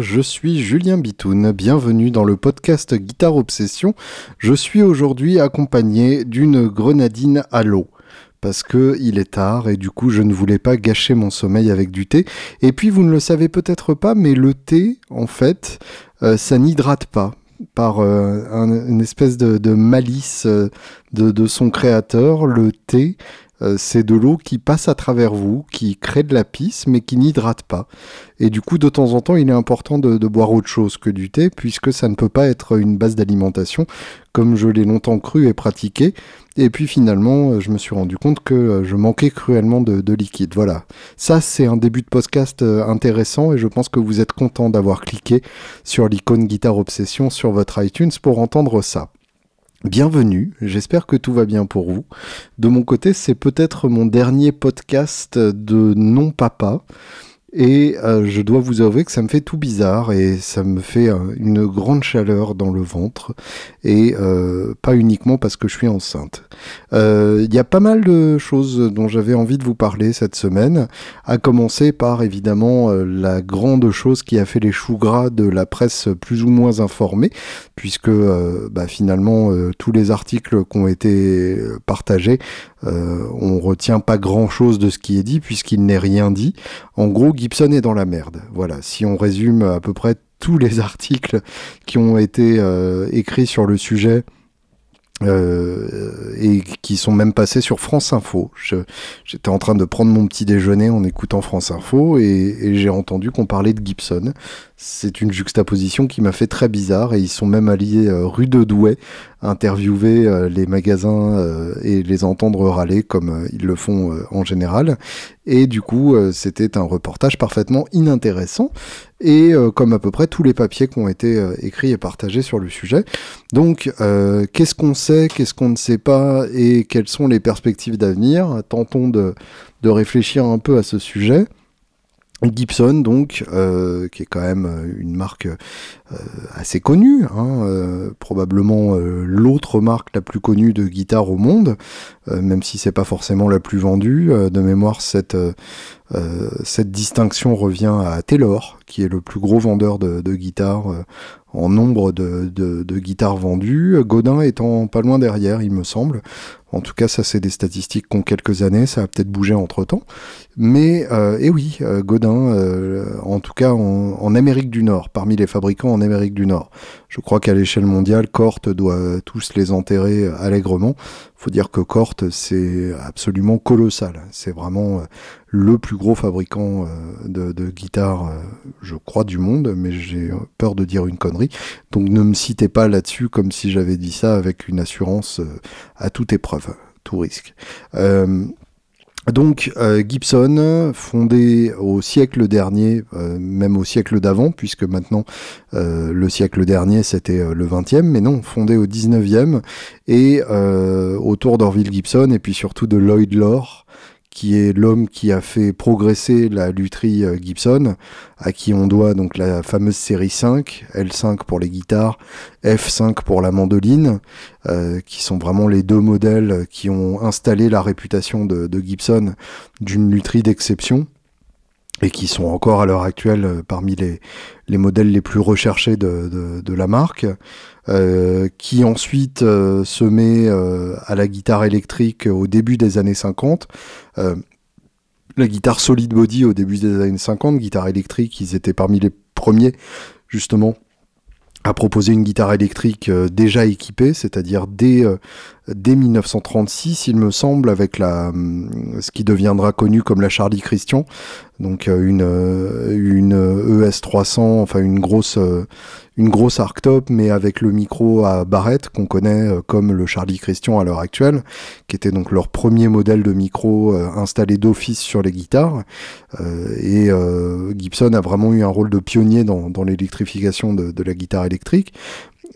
Je suis Julien Bitoun, bienvenue dans le podcast Guitare Obsession. Je suis aujourd'hui accompagné d'une grenadine à l'eau parce que il est tard et du coup je ne voulais pas gâcher mon sommeil avec du thé. Et puis vous ne le savez peut-être pas, mais le thé, en fait, euh, ça n'hydrate pas par euh, une espèce de, malice euh, de, son créateur, le thé euh, c'est de l'eau qui passe à travers vous, qui crée de la pisse, mais qui n'hydrate pas. Et du coup, de temps en temps, il est important de, boire autre chose que du thé, puisque ça ne peut pas être une base d'alimentation, comme je l'ai longtemps cru et pratiqué. Et puis finalement, euh, je me suis rendu compte que euh, je manquais cruellement de, de liquide. Voilà. Ça, c'est un début de podcast intéressant, et je pense que vous êtes content d'avoir cliqué sur l'icône Guitare Obsession sur votre iTunes pour entendre ça. Bienvenue, j'espère que tout va bien pour vous. De mon côté, c'est peut-être mon dernier podcast de non-papa. Et euh, je dois vous avouer que ça me fait tout bizarre et ça me fait euh, une grande chaleur dans le ventre et euh, pas uniquement parce que je suis enceinte. Il y a pas mal de choses dont j'avais envie de vous parler cette semaine, à commencer par évidemment la grande chose qui a fait les choux gras de la presse plus ou moins informée, puisque bah, finalement tous les articles qui ont été partagés euh, on retient pas grand chose de ce qui est dit puisqu'il n'est rien dit. En gros, Gibson est dans la merde. Voilà, si on résume à peu près tous les articles qui ont été euh, écrits sur le sujet. Euh, et qui sont même passés sur France Info. J'étais en train de prendre mon petit déjeuner en écoutant France Info et, et j'ai entendu qu'on parlait de Gibson. C'est une juxtaposition qui m'a fait très bizarre et ils sont même alliés euh, rue de Douai interviewer euh, les magasins euh, et les entendre râler comme ils le font en général. Et du coup, c'était un reportage parfaitement inintéressant et comme à peu près tous les papiers qui ont été écrits et partagés sur le sujet. Donc, qu'est-ce qu'on sait, qu'est-ce qu'on ne sait pas et quelles sont les perspectives d'avenir? Tentons de, de réfléchir un peu à ce sujet. Gibson, donc, euh, qui est quand même euh, une marque euh, assez connue, hein, probablement l'autre marque la plus connue de guitare au monde, même si c'est pas forcément la plus vendue. de mémoire, cette cette distinction revient à Taylor, qui est le plus gros vendeur de, guitares en nombre de, guitares vendues, Godin étant pas loin derrière, il me semble. En tout cas, ça c'est des statistiques qui ont quelques années, ça a peut-être bougé entre temps. Mais, euh, et oui, euh, Godin, euh, en tout cas en, Amérique du Nord, parmi les fabricants en Amérique du Nord. Je crois qu'à l'échelle mondiale, Cort doit tous les enterrer allègrement. Faut dire que Cort, c'est absolument colossal. C'est vraiment le plus gros fabricant de, de guitares, je crois, du monde, mais j'ai peur de dire une connerie. Donc ne me citez pas là-dessus comme si j'avais dit ça avec une assurance à toute épreuve, tout risque. Donc euh, Gibson, fondé au siècle dernier, euh, même au siècle d'avant, puisque maintenant euh, le siècle dernier c'était le 20e, mais non, fondé au 19e, et autour d'Orville Gibson, et puis surtout de Lloyd Lore, qui est l'homme qui a fait progresser la lutherie euh, Gibson, à qui on doit donc la fameuse série 5, L5 pour les guitares, F5 pour la mandoline, euh, qui sont vraiment les deux modèles qui ont installé la réputation de, de Gibson d'une lutherie d'exception et qui sont encore à l'heure actuelle euh, parmi les, les modèles les plus recherchés de, la marque, euh, qui ensuite euh, se met à la guitare électrique au début des années 50. la guitare solid body au début des années 50, guitare électrique, ils étaient parmi les premiers justement à proposer une guitare électrique déjà équipée, c'est-à-dire dès, dès 1936, il me semble, avec la, ce qui deviendra connu comme la Charlie Christian, donc une, une ES300, enfin une grosse, une grosse arctop, mais avec le micro à barrette qu'on connaît euh, comme le Charlie Christian à l'heure actuelle, qui était donc leur premier modèle de micro euh, installé d'office sur les guitares. Euh, et Gibson a vraiment eu un rôle de pionnier dans, l'électrification de, la guitare électrique.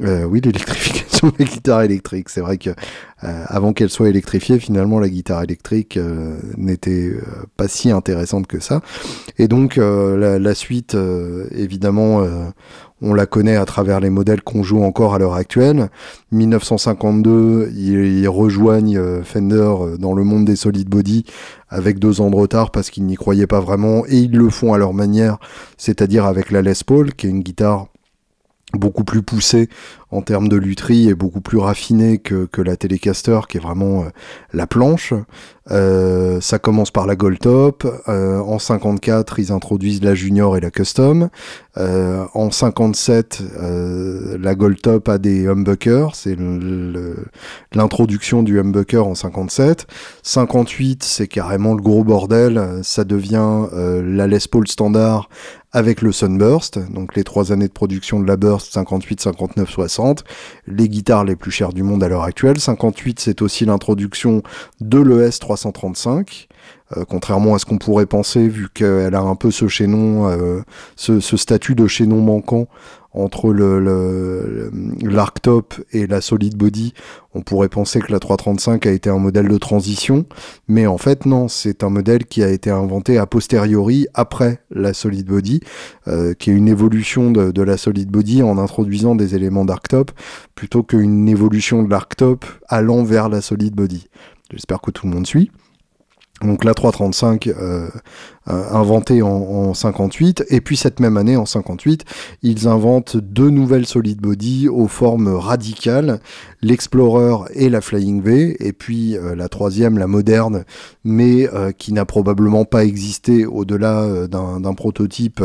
Oui, l'électrification la guitare électrique. C'est vrai que euh, avant qu'elle soit électrifiée, finalement, la guitare électrique euh, n'était euh, pas si intéressante que ça. Et donc, la, la, suite, évidemment, on la connaît à travers les modèles qu'on joue encore à l'heure actuelle. 1952, ils, ils rejoignent Fender dans le monde des solid body avec deux ans de retard parce qu'ils n'y croyaient pas vraiment et ils le font à leur manière, c'est-à-dire avec la Les Paul, qui est une guitare beaucoup plus poussée en termes de lutherie et beaucoup plus raffinée que, la Telecaster qui est vraiment euh, la planche. Euh, ça commence par la Gold Top. Euh, en 54, ils introduisent la Junior et la Custom. En 57, euh, la Gold Top a des humbuckers. C'est l'introduction du humbucker en 57. 58, c'est carrément le gros bordel. Ça devient la Les Paul standard avec le Sunburst, donc les trois années de production de la Burst, 58, 59, 60, les guitares les plus chères du monde à l'heure actuelle. 58, c'est aussi l'introduction de l'ES 335. Euh, contrairement à ce qu'on pourrait penser, vu qu'elle a un peu ce chaînon, euh, ce, statut de chaînon manquant entre le, l'Arctop et la Solid Body, on pourrait penser que la 335 a été un modèle de transition, mais en fait non, c'est un modèle qui a été inventé a posteriori après la Solid Body, euh, qui est une évolution de, de, la Solid Body en introduisant des éléments d'Arctop plutôt qu'une évolution de l'Arctop allant vers la Solid Body. J'espère que tout le monde suit. Donc la 335 euh, euh, inventée en, en, 58 et puis cette même année en 58 ils inventent deux nouvelles solid body aux formes radicales l'Explorer et la Flying V et puis euh, la troisième la moderne mais euh, qui n'a probablement pas existé au-delà d'un prototype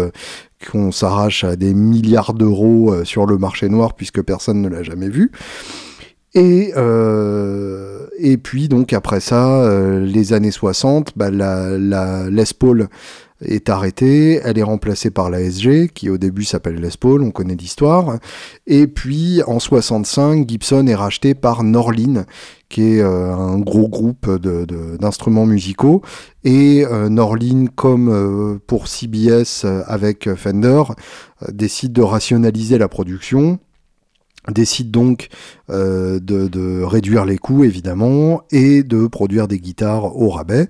qu'on s'arrache à des milliards d'euros sur le marché noir puisque personne ne l'a jamais vu et, euh, et puis donc après ça, euh, les années 60, bah, la, Les Paul est arrêtée, elle est remplacée par la SG, qui au début s'appelle Les Paul, on connaît l'histoire. Et puis en 65, Gibson est racheté par Norlin, qui est euh, un gros groupe d'instruments musicaux. Et Norlin, comme pour CBS avec Fender, décide de rationaliser la production décide donc euh, de, réduire les coûts évidemment et de produire des guitares au rabais.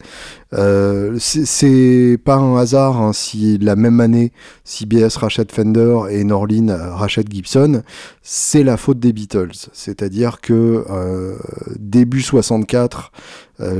Euh, c'est pas un hasard hein, si la même année CBS rachète Fender et Norlin rachète Gibson, c'est la faute des Beatles. C'est-à-dire que euh, début 64,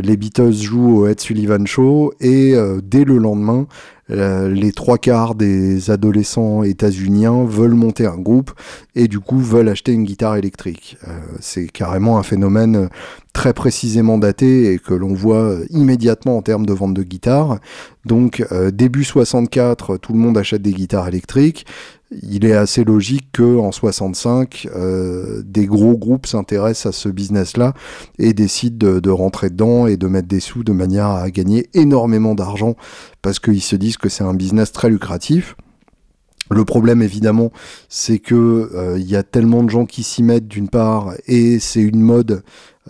les Beatles jouent au Ed Sullivan Show et dès le lendemain, euh, les trois quarts des adolescents états-uniens veulent monter un groupe et du coup veulent acheter une guitare électrique. Euh, c'est carrément un phénomène très précisément daté et que l'on voit immédiatement en termes de vente de guitares. Donc euh, début 64, tout le monde achète des guitares électriques il est assez logique que en 65, euh, des gros groupes s'intéressent à ce business-là et décident de, rentrer dedans et de mettre des sous de manière à gagner énormément d'argent parce qu'ils se disent que c'est un business très lucratif. Le problème, évidemment, c'est que euh, il y a tellement de gens qui s'y mettent d'une part, et c'est une mode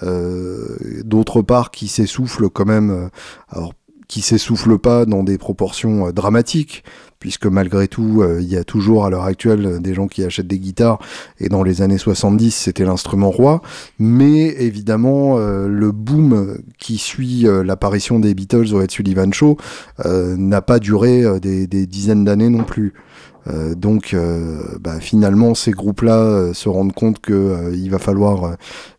euh, d'autre part qui s'essouffle quand même. alors, qui s'essouffle pas dans des proportions dramatiques, puisque malgré tout, euh, il y a toujours à l'heure actuelle des gens qui achètent des guitares, et dans les années 70, c'était l'instrument roi. Mais évidemment, euh, le boom qui suit euh, l'apparition des Beatles au Ed Sullivan Show n'a pas duré des dizaines d'années non plus. Euh, donc, euh, bah, finalement, ces groupes-là euh, se rendent compte que il va falloir,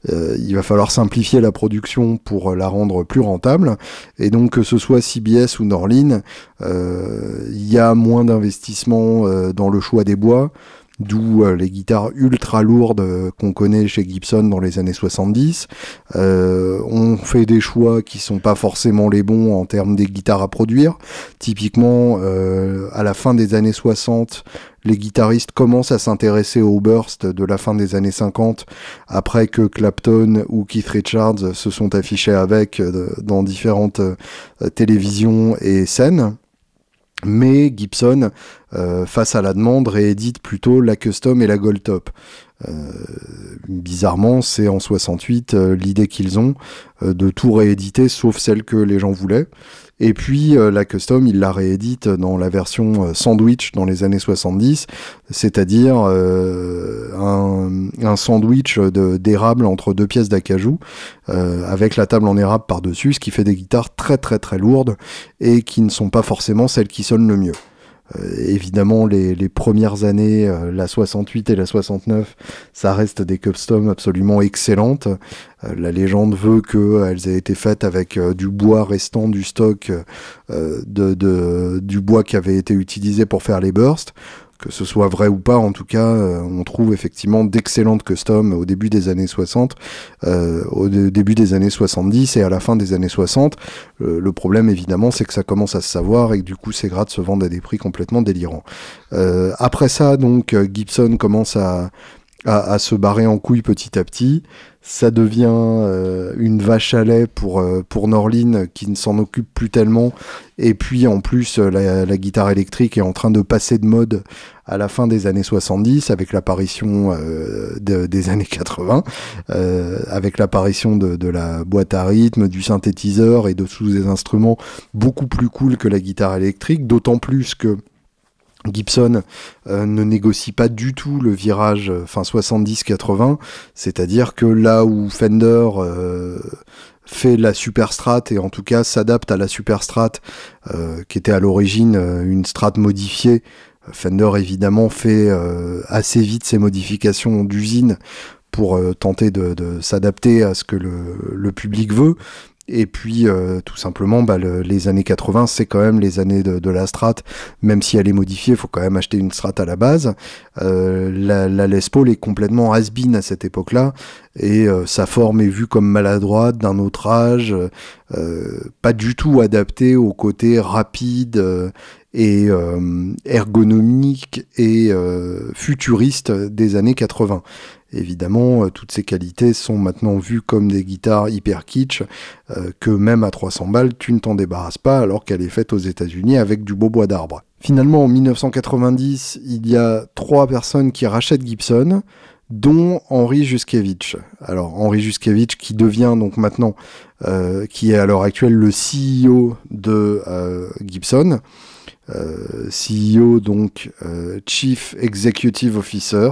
va falloir simplifier la production pour la rendre plus rentable. Et donc, que ce soit CBS ou Norlin, il y a moins d'investissement dans le choix des bois d'où euh, les guitares ultra lourdes euh, qu'on connaît chez Gibson dans les années 70. Euh, on fait des choix qui sont pas forcément les bons en termes des guitares à produire. Typiquement, à la fin des années 60, les guitaristes commencent à s'intéresser au burst de la fin des années 50, après que Clapton ou Keith Richards se sont affichés avec dans différentes télévisions et scènes. Mais Gibson, euh, face à la demande, réédite plutôt la custom et la gold top. Euh, bizarrement, c'est en 68 l'idée qu'ils ont de tout rééditer sauf celle que les gens voulaient. Et puis euh, la custom, il la réédite dans la version euh, sandwich dans les années 70, c'est-à-dire euh, un, sandwich d'érable entre deux pièces d'acajou, avec la table en érable par-dessus, ce qui fait des guitares très très très lourdes et qui ne sont pas forcément celles qui sonnent le mieux. Euh, évidemment, les, premières années, euh, la 68 et la 69, ça reste des custom absolument excellentes. Euh, la légende veut qu'elles aient été faites avec du bois restant du stock de, du bois qui avait été utilisé pour faire les bursts que ce soit vrai ou pas, en tout cas, euh, on trouve effectivement d'excellentes customs au début des années 60, euh, au début des années 70 et à la fin des années 60. Euh, le problème, évidemment, c'est que ça commence à se savoir et que du coup, ces grades se vendent à des prix complètement délirants. après ça, donc, Gibson commence à, à, se barrer en couille petit à petit. Ça devient euh, une vache à lait pour, euh, pour Norlin qui ne s'en occupe plus tellement. Et puis en plus, euh, la, guitare électrique est en train de passer de mode à la fin des années 70 avec l'apparition des années 80, avec l'apparition de, de, la boîte à rythme, du synthétiseur et de tous des instruments beaucoup plus cool que la guitare électrique, d'autant plus que Gibson euh, ne négocie pas du tout le virage euh, fin 70-80, c'est-à-dire que là où Fender euh, fait la superstrat et en tout cas s'adapte à la superstrat qui était à l'origine une strat modifiée, Fender évidemment fait assez vite ses modifications d'usine pour tenter de, s'adapter à ce que le public veut. Et puis, euh, tout simplement, bah, les années 80, c'est quand même les années de, la strat. Même si elle est modifiée, il faut quand même acheter une strat à la base. Euh, la, Les Paul est complètement has à cette époque-là. Et euh, sa forme est vue comme maladroite, d'un autre âge, pas du tout adaptée au côté rapide et ergonomique et futuriste des années 80. Évidemment, euh, toutes ces qualités sont maintenant vues comme des guitares hyper kitsch, euh, que même à 300 balles, tu ne t'en débarrasses pas alors qu'elle est faite aux États-Unis avec du beau bois d'arbre. Finalement, en 1990, il y a trois personnes qui rachètent Gibson, dont Henri Juskevich. Alors Henri Juskevich qui devient donc maintenant, euh, qui est à l'heure actuelle le CEO de Gibson. Euh, CEO, donc euh, Chief Executive Officer,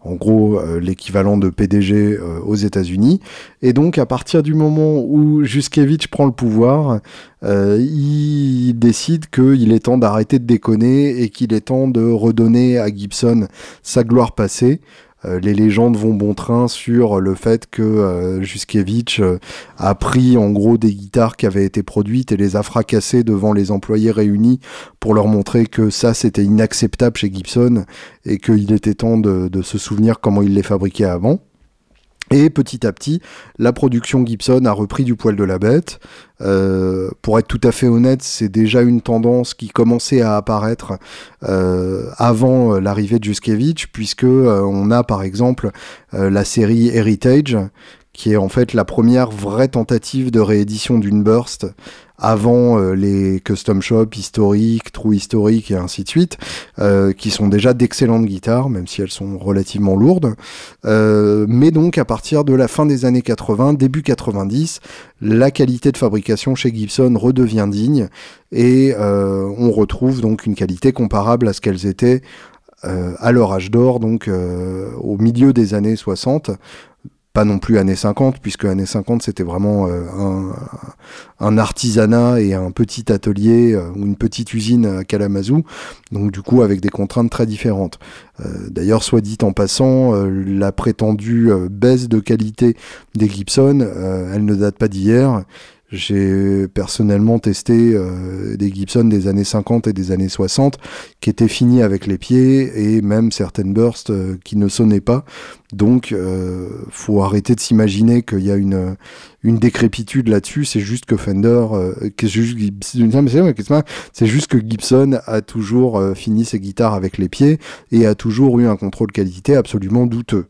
en gros euh, l'équivalent de PDG aux États-Unis. Et donc à partir du moment où Juskevich prend le pouvoir, il décide qu'il est temps d'arrêter de déconner et qu'il est temps de redonner à Gibson sa gloire passée. Euh, les légendes vont bon train sur le fait que euh, Juskevich euh, a pris en gros des guitares qui avaient été produites et les a fracassées devant les employés réunis pour leur montrer que ça c'était inacceptable chez Gibson et qu'il était temps de, se souvenir comment il les fabriquait avant. Et petit à petit, la production Gibson a repris du poil de la bête. Euh, pour être tout à fait honnête, c'est déjà une tendance qui commençait à apparaître euh, avant euh, l'arrivée de Juskevich, puisque on a par exemple la série Heritage, qui est en fait la première vraie tentative de réédition d'une burst avant euh, les custom shops historiques, true historiques et ainsi de suite, euh, qui sont déjà d'excellentes guitares, même si elles sont relativement lourdes. Euh, mais donc à partir de la fin des années 80, début 90, la qualité de fabrication chez Gibson redevient digne et on retrouve donc une qualité comparable à ce qu'elles étaient à leur âge d'or, donc au milieu des années 60, pas non plus années 50, puisque années 50 c'était vraiment euh, un, artisanat et un petit atelier euh, ou une petite usine à Kalamazoo, donc du coup avec des contraintes très différentes. Euh, d'ailleurs, soit dit en passant, la prétendue baisse de qualité des Gibson, elle ne date pas d'hier. J'ai personnellement testé euh, des Gibson des années 50 et des années 60 qui étaient finis avec les pieds et même certaines bursts euh, qui ne sonnaient pas. Donc, euh, faut arrêter de s'imaginer qu'il y a une, une décrépitude là-dessus. C'est juste que Fender, c'est juste que Gibson a toujours fini ses guitares avec les pieds et a toujours eu un contrôle qualité absolument douteux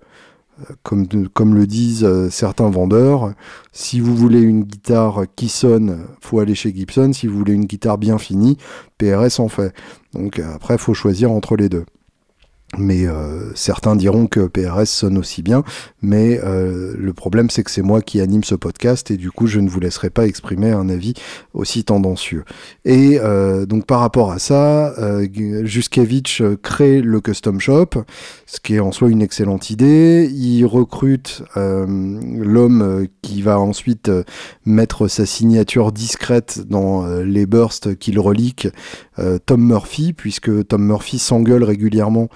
comme, comme le disent euh, certains vendeurs, si vous voulez une guitare qui sonne, faut aller chez Gibson. Si vous voulez une guitare bien finie, PRS en fait. Donc après, faut choisir entre les deux. Mais euh, certains diront que PRS sonne aussi bien, mais euh, le problème c'est que c'est moi qui anime ce podcast et du coup je ne vous laisserai pas exprimer un avis aussi tendancieux. Et euh, donc par rapport à ça, euh, Juskevich crée le custom shop, ce qui est en soi une excellente idée. Il recrute l'homme qui va ensuite mettre sa signature discrète dans les bursts qu'il relique, Tom Murphy, puisque Tom Murphy s'engueule régulièrement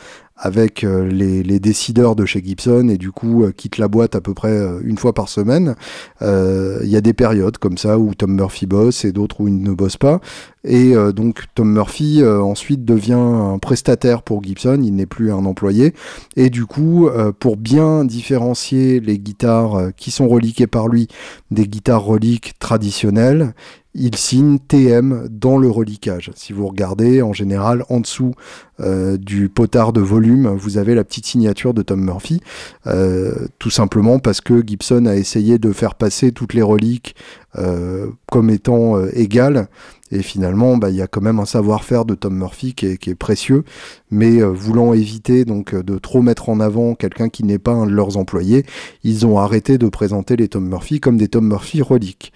avec euh, les, décideurs de chez Gibson et du coup euh, quitte la boîte à peu près euh, une fois par semaine. Il y a des périodes comme ça où Tom Murphy bosse et d'autres où il ne bosse pas. Et donc Tom Murphy ensuite devient un prestataire pour Gibson, il n'est plus un employé. Et du coup, pour bien différencier les guitares qui sont reliquées par lui des guitares reliques traditionnelles, il signe TM dans le reliquage. Si vous regardez, en général, en dessous euh, du potard de volume, vous avez la petite signature de Tom Murphy, euh, tout simplement parce que Gibson a essayé de faire passer toutes les reliques euh, comme étant égales. Et finalement, bah, il y a quand même un savoir-faire de Tom Murphy qui est, précieux, mais voulant éviter donc de trop mettre en avant quelqu'un qui n'est pas un de leurs employés, ils ont arrêté de présenter les Tom Murphy comme des Tom Murphy reliques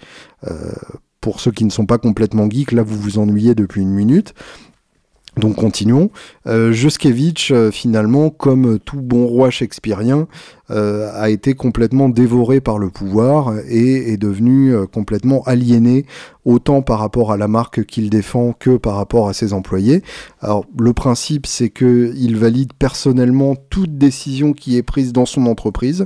pour ceux qui ne sont pas complètement geeks, là vous vous ennuyez depuis une minute. Donc continuons. Euh, euh, finalement, comme tout bon roi shakespearien, euh, a été complètement dévoré par le pouvoir et est devenu euh, complètement aliéné, autant par rapport à la marque qu'il défend que par rapport à ses employés. Alors le principe, c'est qu'il valide personnellement toute décision qui est prise dans son entreprise.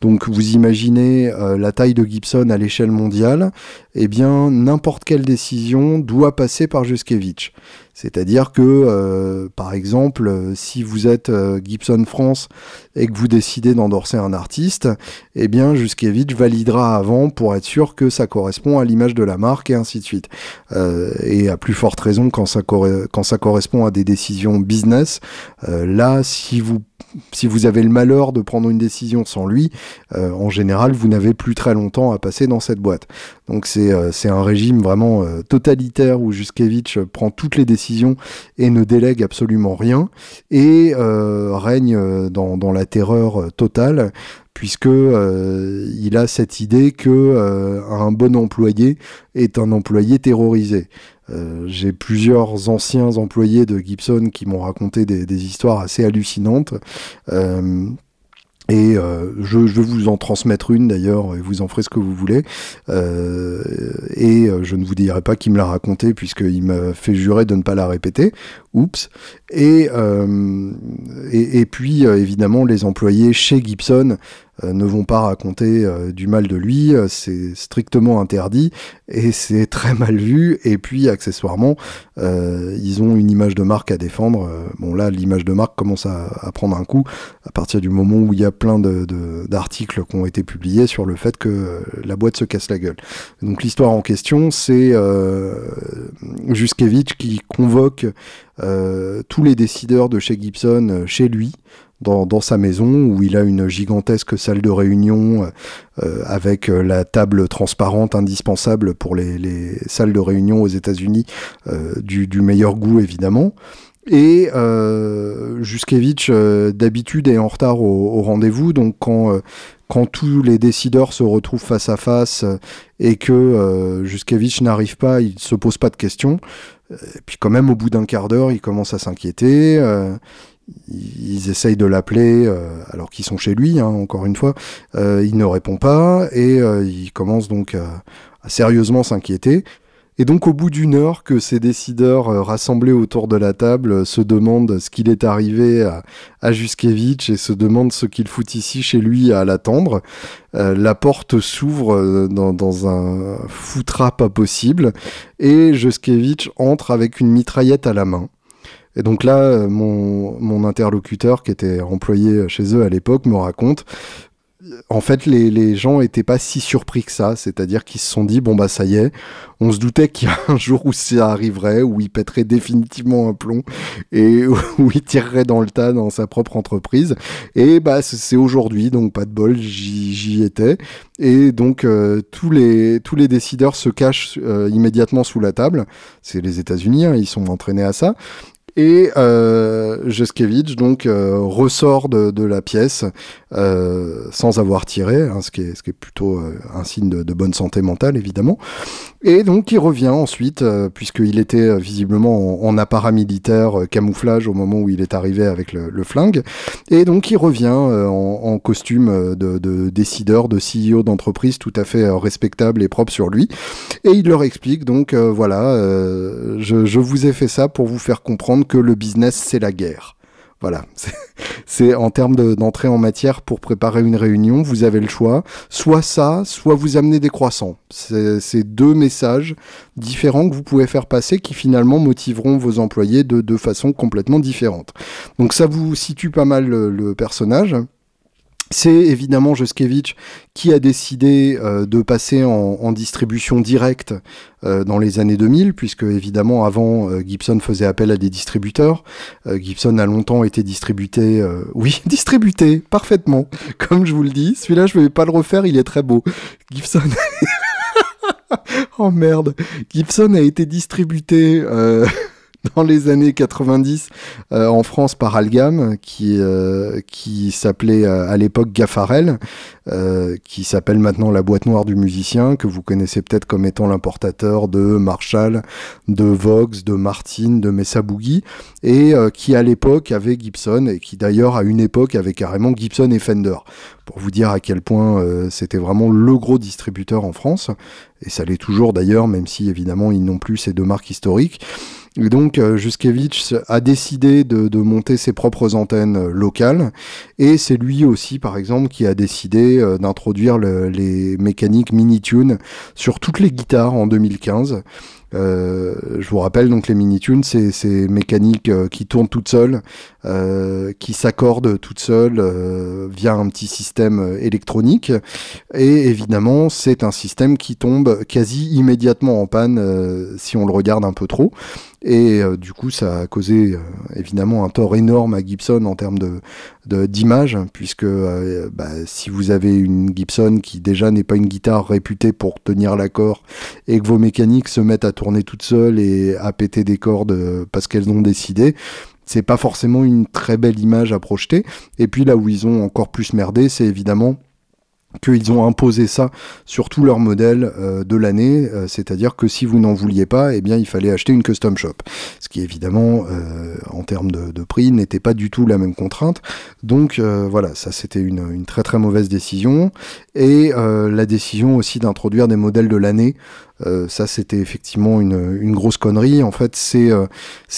Donc vous imaginez euh, la taille de Gibson à l'échelle mondiale, eh bien n'importe quelle décision doit passer par Juskevich. C'est-à-dire que, par exemple, si vous êtes Gibson France et que vous décidez d'endorser un artiste, eh bien Juskevich validera avant pour être sûr que ça correspond à l'image de la marque et ainsi de suite. et à plus forte raison quand ça, quand ça correspond à des décisions business. là, si vous si vous avez le malheur de prendre une décision sans lui, euh, en général, vous n'avez plus très longtemps à passer dans cette boîte. Donc c'est euh, un régime vraiment euh, totalitaire où Juskevich prend toutes les décisions et ne délègue absolument rien et règne dans, la terreur totale puisque il a cette idée que un bon employé est un employé terrorisé. Euh, j'ai plusieurs anciens employés de Gibson qui m'ont raconté des, histoires assez hallucinantes. Euh, et euh, je, vais vous en transmettre une d'ailleurs, et vous en ferez ce que vous voulez. et je ne vous dirai pas qui me l'a raconté, puisqu'il m'a fait jurer de ne pas la répéter. Oups. Et, et, puis, évidemment, les employés chez Gibson ne vont pas raconter euh, du mal de lui, euh, c'est strictement interdit et c'est très mal vu. Et puis accessoirement, ils ont une image de marque à défendre. bon là, l'image de marque commence à, prendre un coup à partir du moment où il y a plein d'articles qui ont été publiés sur le fait que la boîte se casse la gueule. Donc l'histoire en question, c'est Juskevich qui convoque tous les décideurs de chez Gibson chez lui dans, sa maison où il a une gigantesque salle de réunion euh, euh, avec euh, la table transparente indispensable pour les, salles de réunion aux États-Unis du, meilleur goût évidemment. Et euh, Juskevich d'habitude est en retard au, rendez-vous, donc quand quand tous les décideurs se retrouvent face à face et que Juskevich n'arrive pas, il se pose pas de questions. Et puis quand même au bout d'un quart d'heure, il commence à s'inquiéter ils essayent de l'appeler euh, alors qu'ils sont chez lui, hein, encore une fois. Euh, il ne répond pas et euh, il commence donc à, sérieusement s'inquiéter. Et donc au bout d'une heure que ces décideurs rassemblés autour de la table se demandent ce qu'il est arrivé à, à Juskevich et se demandent ce qu'il fout ici chez lui à l'attendre, la porte s'ouvre dans, un foutras pas possible et Juskevich entre avec une mitraillette à la main. Et donc là, euh, mon, interlocuteur, qui était employé chez eux à l'époque, me raconte en fait, les, gens étaient pas si surpris que ça, c'est-à-dire qu'ils se sont dit bon bah ça y est, on se doutait qu'il y a un jour où ça arriverait, où il pèterait définitivement un plomb et où il tirerait dans le tas dans sa propre entreprise. Et bah c'est aujourd'hui, donc pas de bol, j'y étais. Et donc euh, tous les tous les décideurs se cachent euh, immédiatement sous la table. C'est les États-Unis, hein, ils sont entraînés à ça. Et euh, donc euh, ressort de, la pièce euh, sans avoir tiré, hein, ce, qui est, plutôt euh, un signe de, bonne santé mentale évidemment. Et donc il revient ensuite, puisqu'il était visiblement en, apparat militaire camouflage au moment où il est arrivé avec le, flingue. Et donc il revient en, costume de, décideur, de CEO d'entreprise tout à fait respectable et propre sur lui. Et il leur explique donc voilà, je, vous ai fait ça pour vous faire comprendre que le business, c'est la guerre. Voilà, c'est en termes d'entrée en matière pour préparer une réunion, vous avez le choix, soit ça, soit vous amenez des croissants. C'est deux messages différents que vous pouvez faire passer qui finalement motiveront vos employés de, de façon complètement différente. Donc ça vous situe pas mal le personnage. C'est évidemment Juskevich qui a décidé euh, de passer en, distribution directe euh, dans les années 2000, puisque évidemment avant euh, Gibson faisait appel à des distributeurs. Gibson a longtemps été distribué, oui, distribué parfaitement, comme je vous le dis. Celui-là, je ne vais pas le refaire, il est très beau. Gibson. oh merde. Gibson a été distribué dans les années 90 euh, en France par Algam, qui, euh, qui s'appelait euh, à l'époque Gaffarel, qui s'appelle maintenant la boîte noire du musicien, que vous connaissez peut-être comme étant l'importateur de Marshall, de Vox, de Martin, de Mesa Boogie, et qui à l'époque avait Gibson, et qui d'ailleurs à une époque avait carrément Gibson et Fender pour vous dire à quel point c'était vraiment le gros distributeur en France, et ça l'est toujours d'ailleurs, même si évidemment ils n'ont plus ces deux marques historiques. Donc, euh, Juskevich a décidé de, monter ses propres antennes euh, locales. Et c'est lui aussi, par exemple, qui a décidé euh, d'introduire les mécaniques mini-tune sur toutes les guitares en 2015. Euh, je vous rappelle donc les mini-tunes, c'est ces mécaniques qui tournent toutes seules, euh, qui s'accordent toutes seules via un petit système électronique. Et évidemment, c'est un système qui tombe quasi immédiatement en panne si on le regarde un peu trop. Et du coup, ça a causé évidemment un tort énorme à Gibson en termes de d'image, puisque bah, si vous avez une Gibson qui déjà n'est pas une guitare réputée pour tenir l'accord et que vos mécaniques se mettent à tourner toute seule et à péter des cordes euh, parce qu'elles ont décidé c'est pas forcément une très belle image à projeter. Et puis là où ils ont encore plus merdé, c'est évidemment qu'ils ont imposé ça sur tout leur modèle euh, de l'année, euh, c'est-à-dire que si vous n'en vouliez pas, eh bien il fallait acheter une custom shop, ce qui évidemment euh, en termes de, prix n'était pas du tout la même contrainte. Donc voilà, ça c'était une, très très mauvaise décision et la décision aussi d'introduire des modèles de l'année euh, ça, c'était effectivement une, grosse connerie. En fait, c'est euh,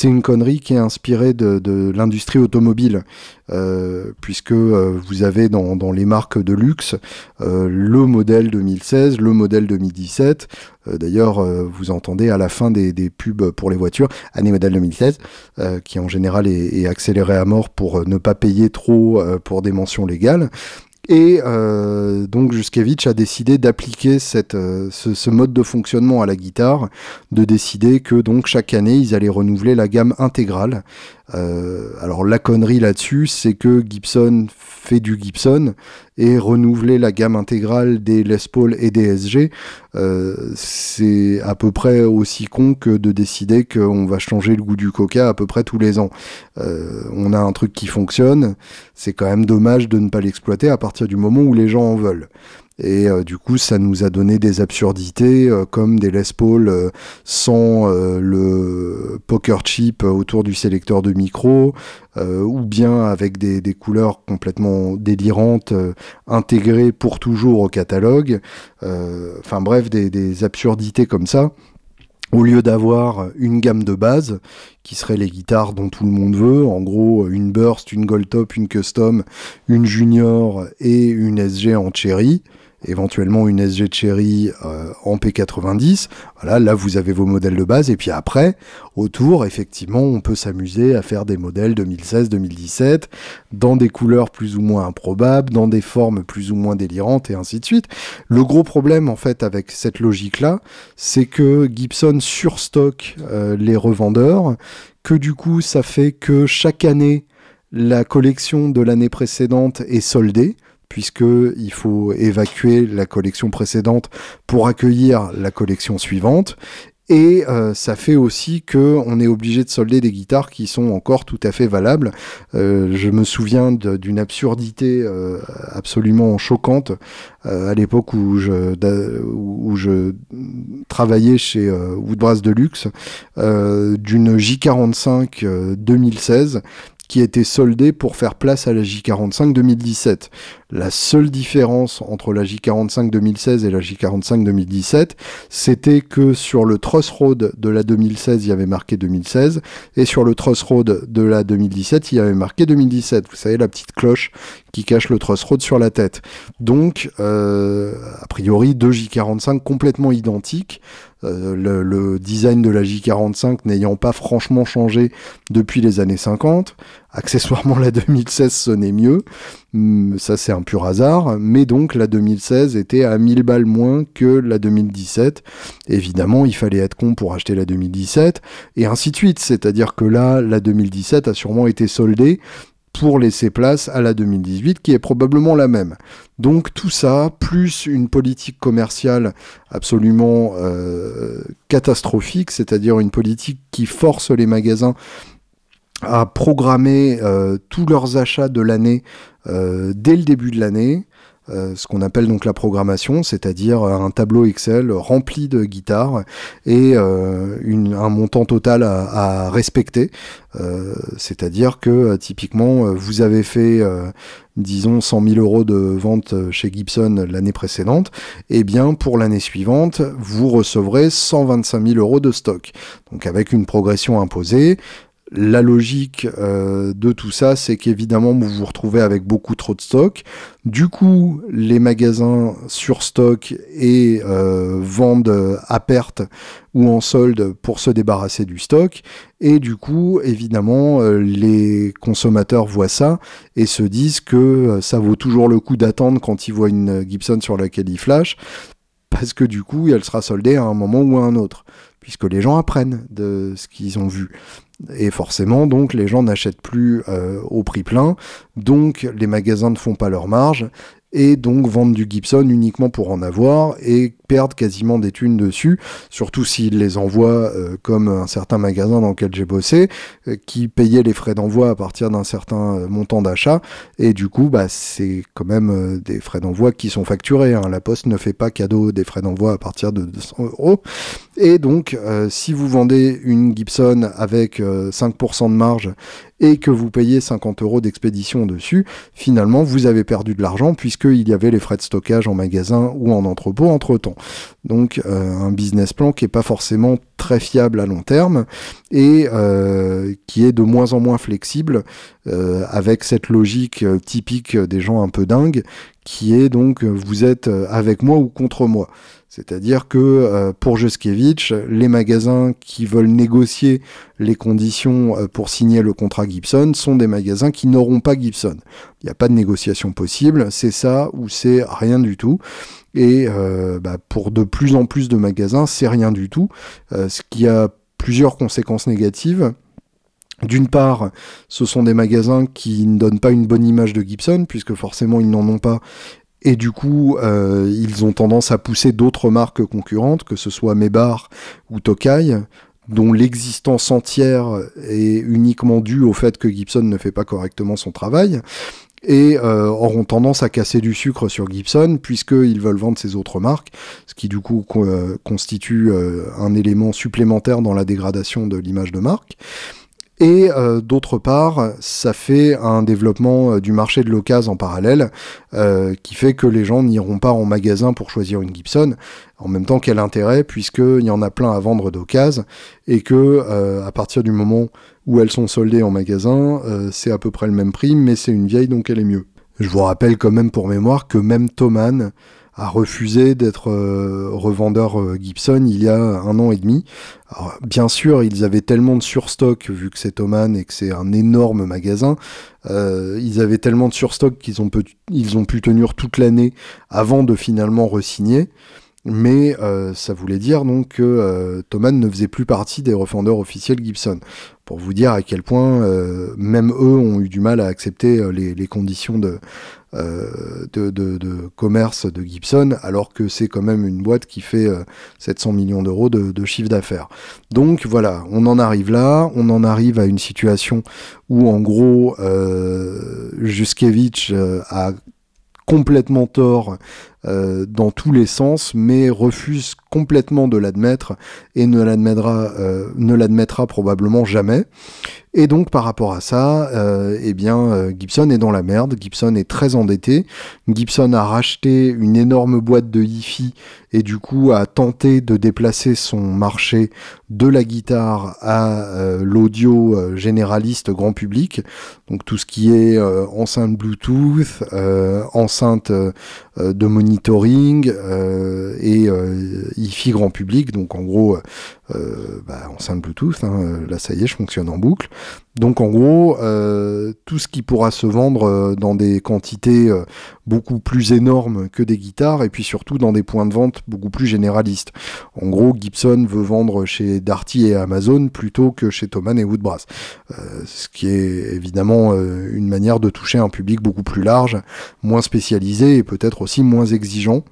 une connerie qui est inspirée de, l'industrie automobile, euh, puisque vous avez dans, les marques de luxe le modèle 2016, le modèle 2017. D'ailleurs, vous entendez à la fin des, pubs pour les voitures, année modèle 2016, qui en général est, est, accéléré à mort pour ne pas payer trop pour des mentions légales. Et euh, donc Juskevich a décidé d'appliquer euh, ce, mode de fonctionnement à la guitare, de décider que donc chaque année ils allaient renouveler la gamme intégrale. Euh, alors la connerie là-dessus, c'est que Gibson fait du Gibson et renouveler la gamme intégrale des Les Paul et des SG, c'est à peu près aussi con que de décider qu'on va changer le goût du coca à peu près tous les ans. on a un truc qui fonctionne, c'est quand même dommage de ne pas l'exploiter à partir du moment où les gens en veulent. Et euh, du coup, ça nous a donné des absurdités euh, comme des Les Paul euh, sans le poker chip autour du sélecteur de micro, ou bien avec des, des couleurs complètement délirantes intégrées pour toujours au catalogue. Enfin bref, des, des absurdités comme ça au lieu d'avoir une gamme de base, qui serait les guitares dont tout le monde veut, en gros une burst, une gold top, une custom, une junior et une SG en cherry, éventuellement une SG Cherry euh, en P90. Voilà, là vous avez vos modèles de base et puis après, autour, effectivement, on peut s'amuser à faire des modèles 2016-2017 dans des couleurs plus ou moins improbables, dans des formes plus ou moins délirantes et ainsi de suite. Le gros problème en fait avec cette logique-là, c'est que Gibson surstocke euh, les revendeurs, que du coup ça fait que chaque année la collection de l'année précédente est soldée puisqu'il faut évacuer la collection précédente pour accueillir la collection suivante. Et euh, ça fait aussi que on est obligé de solder des guitares qui sont encore tout à fait valables. Euh, je me souviens d'une absurdité euh, absolument choquante à l'époque où je, où je travaillais chez Woodbrass Deluxe, d'une J45 2016 qui était soldée pour faire place à la J45 2017. La seule différence entre la J45 2016 et la J45 2017, c'était que sur le truss road de la 2016, il y avait marqué 2016, et sur le truss road de la 2017, il y avait marqué 2017. Vous savez, la petite cloche qui cache le truss road sur la tête. Donc, euh, a priori, deux J45 complètement identiques. Euh, le, le, design de la J45 n'ayant pas franchement changé depuis les années 50. Accessoirement, la 2016 sonnait mieux. Hmm, ça, c'est un pur hasard. Mais donc, la 2016 était à 1000 balles moins que la 2017. Évidemment, il fallait être con pour acheter la 2017. Et ainsi de suite. C'est-à-dire que là, la 2017 a sûrement été soldée pour laisser place à la 2018 qui est probablement la même. Donc tout ça, plus une politique commerciale absolument euh, catastrophique, c'est-à-dire une politique qui force les magasins à programmer euh, tous leurs achats de l'année euh, dès le début de l'année, euh, ce qu'on appelle donc la programmation, c'est-à-dire un tableau Excel rempli de guitares et un montant total à, respecter. c'est-à-dire que typiquement, vous avez fait, disons, 100 000 euros de vente chez Gibson l'année précédente, et eh bien pour l'année suivante, vous recevrez 125 000 euros de stock. Donc avec une progression imposée, la logique euh, de tout ça, c'est qu'évidemment, vous vous retrouvez avec beaucoup trop de stock. Du coup, les magasins sur stock et euh, vendent à perte ou en solde pour se débarrasser du stock. Et du coup, évidemment, euh, les consommateurs voient ça et se disent que ça vaut toujours le coup d'attendre quand ils voient une Gibson sur laquelle ils flashent, parce que du coup, elle sera soldée à un moment ou à un autre puisque les gens apprennent de ce qu'ils ont vu. Et forcément, donc, les gens n'achètent plus euh, au prix plein, donc les magasins ne font pas leur marge, et donc vendent du Gibson uniquement pour en avoir et perdent quasiment des thunes dessus, surtout s'ils les envoient euh, comme un certain magasin dans lequel j'ai bossé, euh, qui payait les frais d'envoi à partir d'un certain montant d'achat, et du coup, bah, c'est quand même des frais d'envoi qui sont facturés. Hein. La Poste ne fait pas cadeau des frais d'envoi à partir de 200 euros. Et donc, si vous vendez une Gibson avec 5% de marge et que vous payez 50 euros d'expédition dessus, finalement, vous avez perdu de l'argent puisqu'il y avait les frais de stockage en magasin ou en entrepôt entre temps. Donc euh, un business plan qui est pas forcément très fiable à long terme et euh, qui est de moins en moins flexible euh, avec cette logique typique des gens un peu dingues qui est donc vous êtes avec moi ou contre moi. C'est-à-dire que euh, pour Juskiewicz, les magasins qui veulent négocier les conditions euh, pour signer le contrat Gibson sont des magasins qui n'auront pas Gibson. Il n'y a pas de négociation possible, c'est ça ou c'est rien du tout. Et euh, bah, pour de plus en plus de magasins, c'est rien du tout, ce qui a plusieurs conséquences négatives. D'une part, ce sont des magasins qui ne donnent pas une bonne image de Gibson, puisque forcément ils n'en ont pas, et du coup, euh, ils ont tendance à pousser d'autres marques concurrentes, que ce soit Mebar ou Tokai, dont l'existence entière est uniquement due au fait que Gibson ne fait pas correctement son travail, et euh, auront tendance à casser du sucre sur Gibson, puisqu'ils veulent vendre ces autres marques, ce qui du coup euh, constitue un élément supplémentaire dans la dégradation de l'image de marque. Et euh, d'autre part, ça fait un développement euh, du marché de l'occasion en parallèle, euh, qui fait que les gens n'iront pas en magasin pour choisir une Gibson. En même temps, quel intérêt, puisqu'il y en a plein à vendre d'occasion, et que à partir du moment où elles sont soldées en magasin, c'est à peu près le même prix, mais c'est une vieille, donc elle est mieux. Je vous rappelle quand même pour mémoire que même Thomann a refusé d'être euh, revendeur euh, Gibson il y a un an et demi. Bien sûr, ils avaient tellement de surstock, vu que c'est Thomann et que c'est un énorme magasin, euh, ils avaient tellement de surstock qu'ils ont, ils ont pu tenir toute l'année avant de finalement resigner. Mais ça voulait dire donc que Thomann ne faisait plus partie des refendeurs officiels Gibson. Pour vous dire à quel point même eux ont eu du mal à accepter les, conditions de, de, commerce de Gibson, alors que c'est quand même une boîte qui fait 700 millions d'euros de, chiffre d'affaires. Donc voilà, on en arrive là, on en arrive à une situation où en gros, euh, a complètement tort euh, dans tous les sens, mais refuse complètement de l'admettre et ne l'admettra, euh, ne l'admettra probablement jamais. Et donc par rapport à ça, euh, eh bien euh, Gibson est dans la merde. Gibson est très endetté. Gibson a racheté une énorme boîte de hi-fi et du coup a tenté de déplacer son marché de la guitare à l'audio généraliste grand public. Donc tout ce qui est enceinte Bluetooth, enceinte de monitoring et hi-fi grand public. Donc en gros bah, enceinte Bluetooth. Hein, là ça y est, je fonctionne en boucle. Donc en gros, euh, tout ce qui pourra se vendre euh, dans des quantités euh, beaucoup plus énormes que des guitares, et puis surtout dans des points de vente beaucoup plus généralistes. En gros, Gibson veut vendre chez Darty et Amazon plutôt que chez Thomann et Woodbrass. ce qui est évidemment une manière de toucher un public beaucoup plus large, moins spécialisé et peut-être aussi moins exigeant.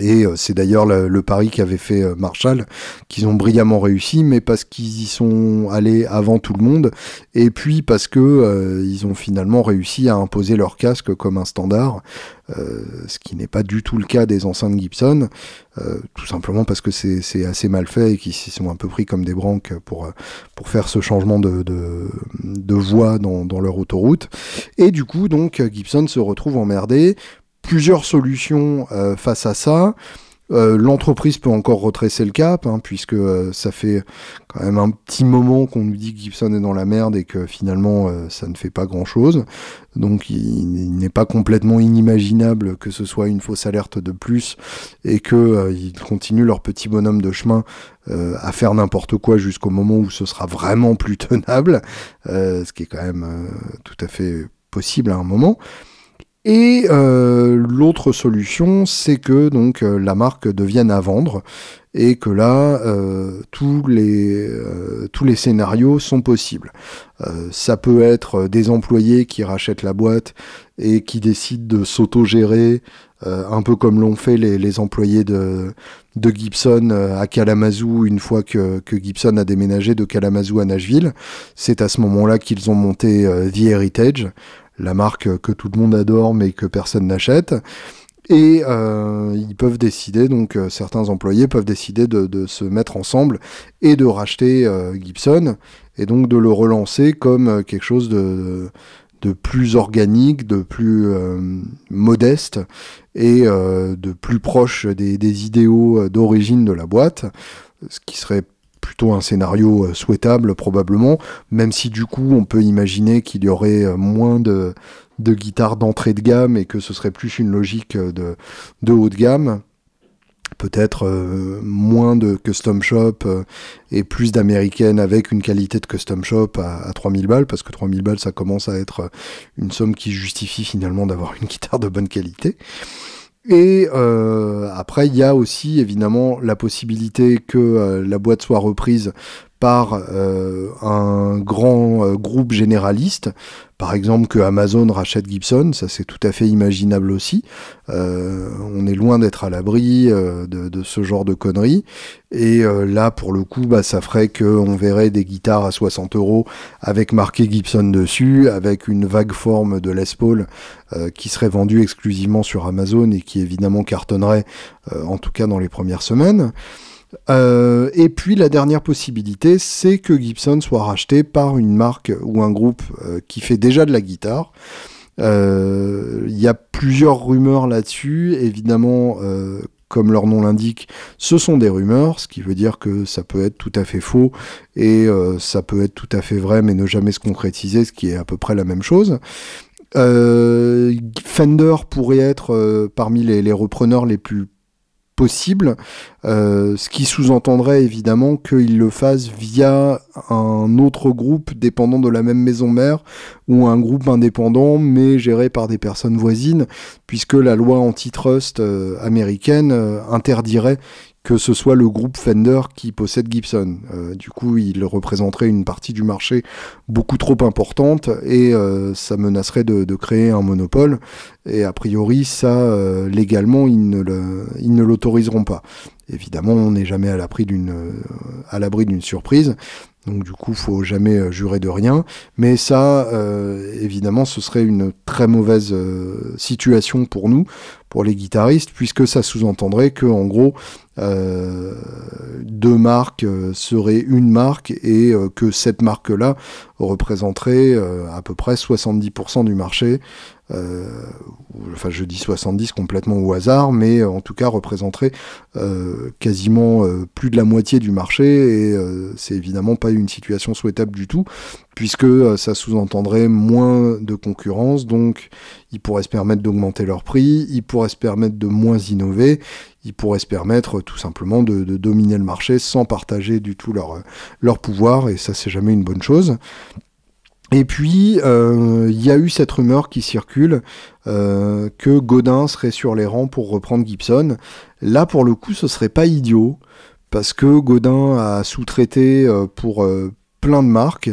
Et euh, c'est d'ailleurs le, pari qu'avait fait euh, Marshall, qu'ils ont brillamment réussi, mais parce qu'ils y sont allés avant tout le monde, et puis parce que euh, ils ont finalement réussi à imposer leur casque comme un standard, ce qui n'est pas du tout le cas des enceintes Gibson, tout simplement parce que c'est assez mal fait et qu'ils s'y sont un peu pris comme des branques pour, pour faire ce changement de, de, de voie dans, dans leur autoroute. Et du coup, donc, Gibson se retrouve emmerdé plusieurs solutions euh, face à ça. Euh, l'entreprise peut encore retresser le cap, hein, puisque euh, ça fait quand même un petit moment qu'on nous dit que Gibson est dans la merde et que finalement ça ne fait pas grand-chose. Donc il, n'est pas complètement inimaginable que ce soit une fausse alerte de plus et qu'ils continuent leur petit bonhomme de chemin à faire n'importe quoi jusqu'au moment où ce sera vraiment plus tenable, ce qui est quand même tout à fait possible à un moment. Et euh, l'autre solution, c'est que donc euh, la marque devienne à vendre et que là, euh, tous, les, tous les scénarios sont possibles. ça peut être des employés qui rachètent la boîte et qui décident de s'auto-gérer, un peu comme l'ont fait les, les, employés de, de Gibson à Kalamazoo une fois que, que, Gibson a déménagé de Kalamazoo à Nashville. C'est à ce moment-là qu'ils ont monté The Heritage la marque que tout le monde adore mais que personne n'achète. Et euh, ils peuvent décider, donc euh, certains employés peuvent décider de, se mettre ensemble et de racheter euh, Gibson et donc de le relancer comme quelque chose de, de plus organique, de plus modeste et de plus proche des, des idéaux d'origine de la boîte, ce qui serait plutôt un scénario euh, souhaitable probablement, même si du coup on peut imaginer qu'il y aurait euh, moins de, guitares d'entrée de gamme et que ce serait plus une logique euh, de, de haut de gamme. Peut-être moins de custom shop et plus d'américaines avec une qualité de custom shop à, à 3000 balles, parce que 3000 balles ça commence à être une somme qui justifie finalement d'avoir une guitare de bonne qualité. Et euh, après, il y a aussi évidemment la possibilité que euh, la boîte soit reprise par euh, un grand euh, groupe généraliste, par exemple que Amazon rachète Gibson, ça c'est tout à fait imaginable aussi. Euh, on est loin d'être à l'abri de, ce genre de conneries. Et là, pour le coup, bah, ça ferait qu'on verrait des guitares à 60 euros avec marqué Gibson dessus, avec une vague forme de Les Paul qui serait vendue exclusivement sur Amazon et qui évidemment cartonnerait, en tout cas dans les premières semaines. Euh, et puis la dernière possibilité, c'est que Gibson soit racheté par une marque ou un groupe euh, qui fait déjà de la guitare. Euh, il y a plusieurs rumeurs là-dessus. Évidemment, comme leur nom l'indique, ce sont des rumeurs, ce qui veut dire que ça peut être tout à fait faux et ça peut être tout à fait vrai, mais ne jamais se concrétiser, ce qui est à peu près la même chose. Fender pourrait être parmi les repreneurs les plus possible, euh, ce qui sous-entendrait évidemment qu'il le fasse via un autre groupe dépendant de la même maison mère ou un groupe indépendant mais géré par des personnes voisines, puisque la loi antitrust euh, américaine euh, interdirait que ce soit le groupe Fender qui possède Gibson. Euh, du coup, il représenterait une partie du marché beaucoup trop importante et euh, ça menacerait de, créer un monopole. Et a priori, ça, euh, légalement, ils ne l'autoriseront pas. Évidemment, on n'est jamais à l'abri d'une surprise. Donc du coup, faut jamais euh, jurer de rien. Mais ça, euh, évidemment, ce serait une très mauvaise euh, situation pour nous, pour les guitaristes, puisque ça sous-entendrait que, en gros, deux marques seraient une marque et que cette marque-là représenterait à peu près 70% du marché enfin je dis 70 complètement au hasard, mais en tout cas représenterait euh, quasiment euh, plus de la moitié du marché et c'est évidemment pas une situation souhaitable du tout puisque ça sous-entendrait moins de concurrence, donc ils pourraient se permettre d'augmenter leur prix, ils pourraient se permettre de moins innover, ils pourraient se permettre tout simplement de, dominer le marché sans partager du tout leur pouvoir, et ça c'est jamais une bonne chose. Et puis, euh, il y a eu cette rumeur qui circule euh, que Godin serait sur les rangs pour reprendre Gibson. Là, pour le coup, ce serait pas idiot, parce que Godin a sous-traité euh, pour plein de marques,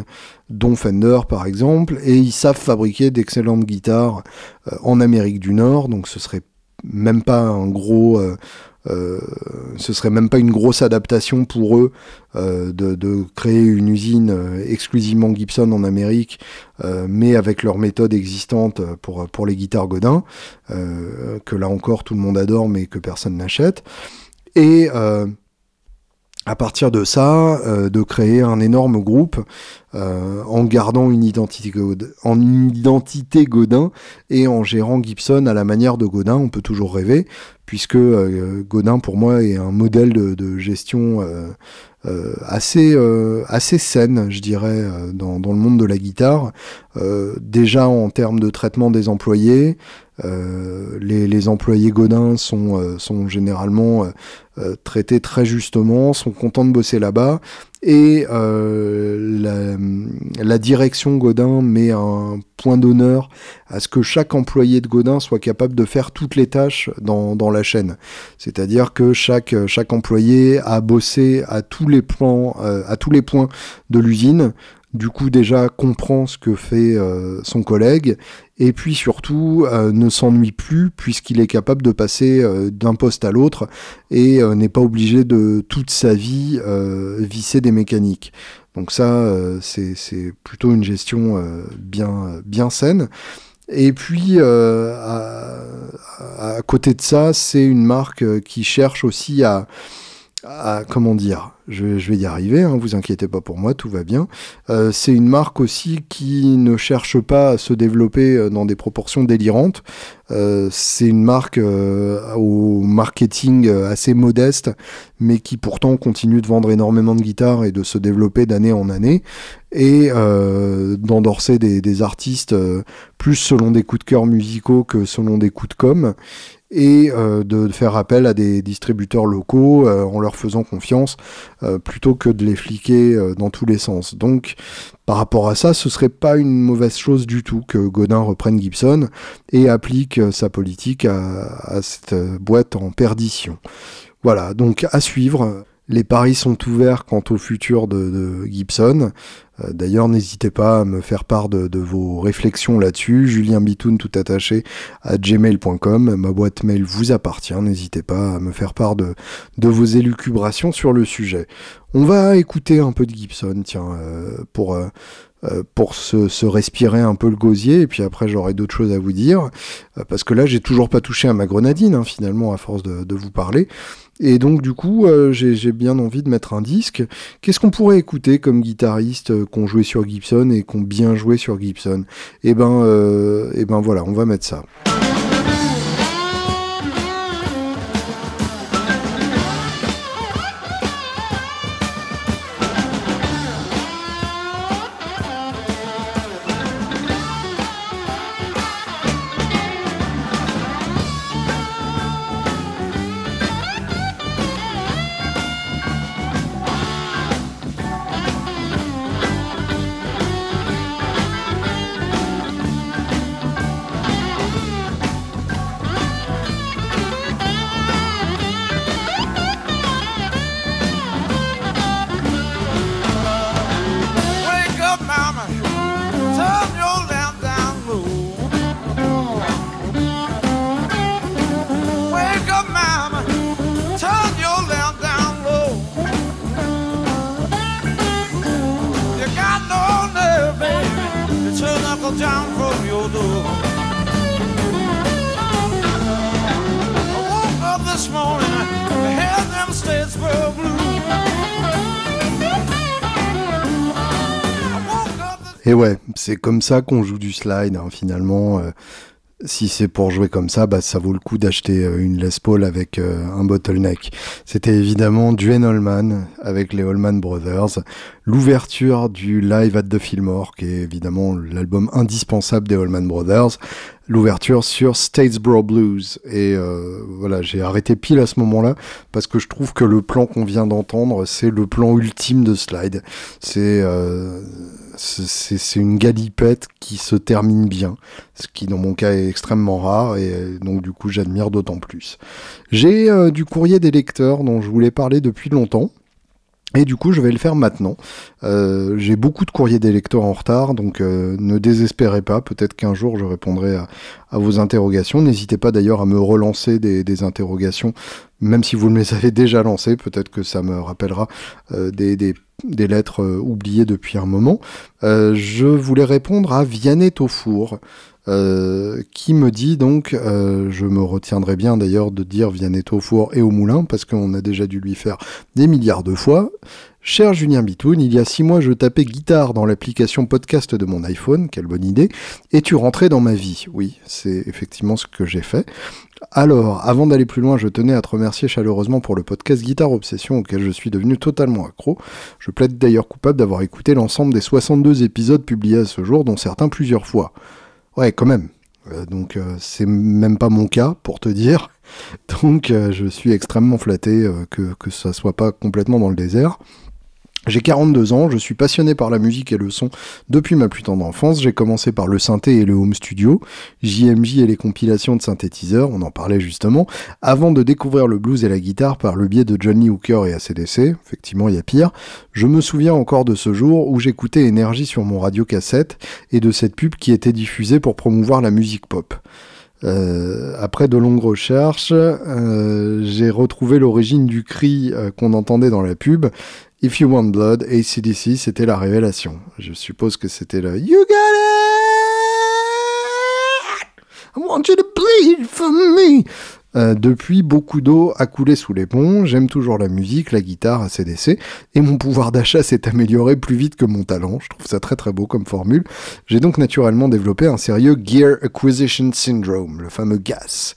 dont Fender par exemple, et ils savent fabriquer d'excellentes guitares en Amérique du Nord, donc ce serait même pas un gros euh, ce serait même pas une grosse adaptation pour eux euh, de, créer une usine euh, exclusivement Gibson en Amérique, mais avec leur méthode existante pour, pour les guitares Godin, que là encore tout le monde adore mais que personne n'achète. Et à partir de ça, de créer un énorme groupe en gardant une identité, Godin, et en gérant Gibson à la manière de Godin, on peut toujours rêver, puisque euh, Godin pour moi est un modèle de, gestion euh, euh, assez assez saine, je dirais, dans, le monde de la guitare. déjà en termes de traitement des employés, les, employés Godin sont sont généralement traités très justement, sont contents de bosser là-bas et la, direction Godin met un point d'honneur à ce que chaque employé de Godin soit capable de faire toutes les tâches dans, la chaîne. C'est-à-dire que chaque, employé a bossé à tous les, euh, à tous les points de l'usine, du coup déjà comprend ce que fait euh, son collègue et puis surtout euh, ne s'ennuie plus puisqu'il est capable de passer d'un poste à l'autre et n'est pas obligé de toute sa vie visser des mécaniques. Donc ça c'est plutôt une gestion bien, bien saine. Et puis, euh, à, côté de ça, c'est une marque euh, qui cherche aussi à, comment dire, je, vais y arriver, hein, vous inquiétez pas pour moi, tout va bien. Euh, c'est une marque aussi qui ne cherche pas à se développer dans des proportions délirantes. c'est une marque au marketing assez modeste, mais qui pourtant continue de vendre énormément de guitares et de se développer d'année en année et euh, d'endorser des, artistes euh, plus selon des coups de cœur musicaux que selon des coups de com et euh, de faire appel à des distributeurs locaux en leur faisant confiance plutôt que de les fliquer dans tous les sens. Donc par rapport à ça, ce serait pas une mauvaise chose du tout que Godin reprenne Gibson et applique sa politique à cette boîte en perdition. Voilà, donc à suivre. Les paris sont ouverts quant au futur de, Gibson. Euh, d'ailleurs, n'hésitez pas à me faire part de, vos réflexions là-dessus. Julien Bitoun, tout attaché, à gmail.com. Ma boîte mail vous appartient. N'hésitez pas à me faire part de, vos élucubrations sur le sujet. On va écouter un peu de Gibson, tiens, euh, pour... Euh, pour se, respirer un peu le gosier, et puis après j'aurai d'autres choses à vous dire, parce que là j'ai toujours pas touché à ma grenadine, hein, finalement, à force de vous parler. Et donc du coup, euh, j'ai bien envie de mettre un disque. Qu'est-ce qu'on pourrait écouter comme guitariste euh, qu'on jouait sur Gibson et qu'on bien joué sur Gibson? Eh ben, euh, eh ben voilà, on va mettre ça. C'est comme ça qu'on joue du slide, hein, finalement. euh, si c'est pour jouer comme ça, bah, ça vaut le coup d'acheter euh, une Les Paul avec euh, un bottleneck. C'était évidemment Duane Allman avec les Allman Brothers, l'ouverture du Live at the Fillmore, qui est évidemment l'album indispensable des Allman Brothers, l'ouverture sur Statesboro Blues. Et euh, voilà, j'ai arrêté pile à ce moment-là, parce que je trouve que le plan qu'on vient d'entendre, c'est le plan ultime de slide. C'est... euh, c'est une galipette qui se termine bien, ce qui dans mon cas est extrêmement rare et donc du coup j'admire d'autant plus. J'ai euh, du courrier des lecteurs dont je voulais parler depuis longtemps. Et du coup, je vais le faire maintenant. Euh, J'ai beaucoup de courriers des lecteurs en retard, donc euh, ne désespérez pas. Peut-être qu'un jour, je répondrai à, vos interrogations. N'hésitez pas d'ailleurs à me relancer des, interrogations, même si vous me les avez déjà lancées. Peut-être que ça me rappellera euh, des, des, des lettres oubliées depuis un moment. Je voulais répondre à Vianney Taufour. Euh, qui me dit donc, euh, je me retiendrai bien d'ailleurs de dire Vianney Taufour et au moulin, parce qu'on a déjà dû lui faire des milliards de fois. Cher Julien Bitoun, il y a six mois, je tapais guitare dans l'application podcast de mon iPhone, quelle bonne idée, et tu rentrais dans ma vie. Oui, c'est effectivement ce que j'ai fait. Alors, avant d'aller plus loin, je tenais à te remercier chaleureusement pour le podcast Guitare Obsession auquel je suis devenu totalement accro. Je plaide d'ailleurs coupable d'avoir écouté l'ensemble des 62 épisodes publiés à ce jour, dont certains plusieurs fois. Ouais, quand même. Euh, donc, euh, c'est même pas mon cas, pour te dire. Donc, euh, je suis extrêmement flatté que, que ça soit pas complètement dans le désert. J'ai 42 ans, je suis passionné par la musique et le son depuis ma plus tendre enfance. J'ai commencé par le synthé et le home studio, JMJ et les compilations de synthétiseurs, on en parlait justement, avant de découvrir le blues et la guitare par le biais de Johnny Hooker et ACDC. Effectivement, il y a pire. Je me souviens encore de ce jour où j'écoutais Énergie sur mon radio cassette et de cette pub qui était diffusée pour promouvoir la musique pop. Euh, après de longues recherches, euh, j'ai retrouvé l'origine du cri euh, qu'on entendait dans la pub. If You Want Blood, ACDC, c'était la révélation. Je suppose que c'était le You got it! I want you to bleed for me! Euh, depuis, beaucoup d'eau a coulé sous les ponts, j'aime toujours la musique, la guitare, ACDC, et mon pouvoir d'achat s'est amélioré plus vite que mon talent, je trouve ça très très beau comme formule. J'ai donc naturellement développé un sérieux Gear Acquisition Syndrome, le fameux GAS.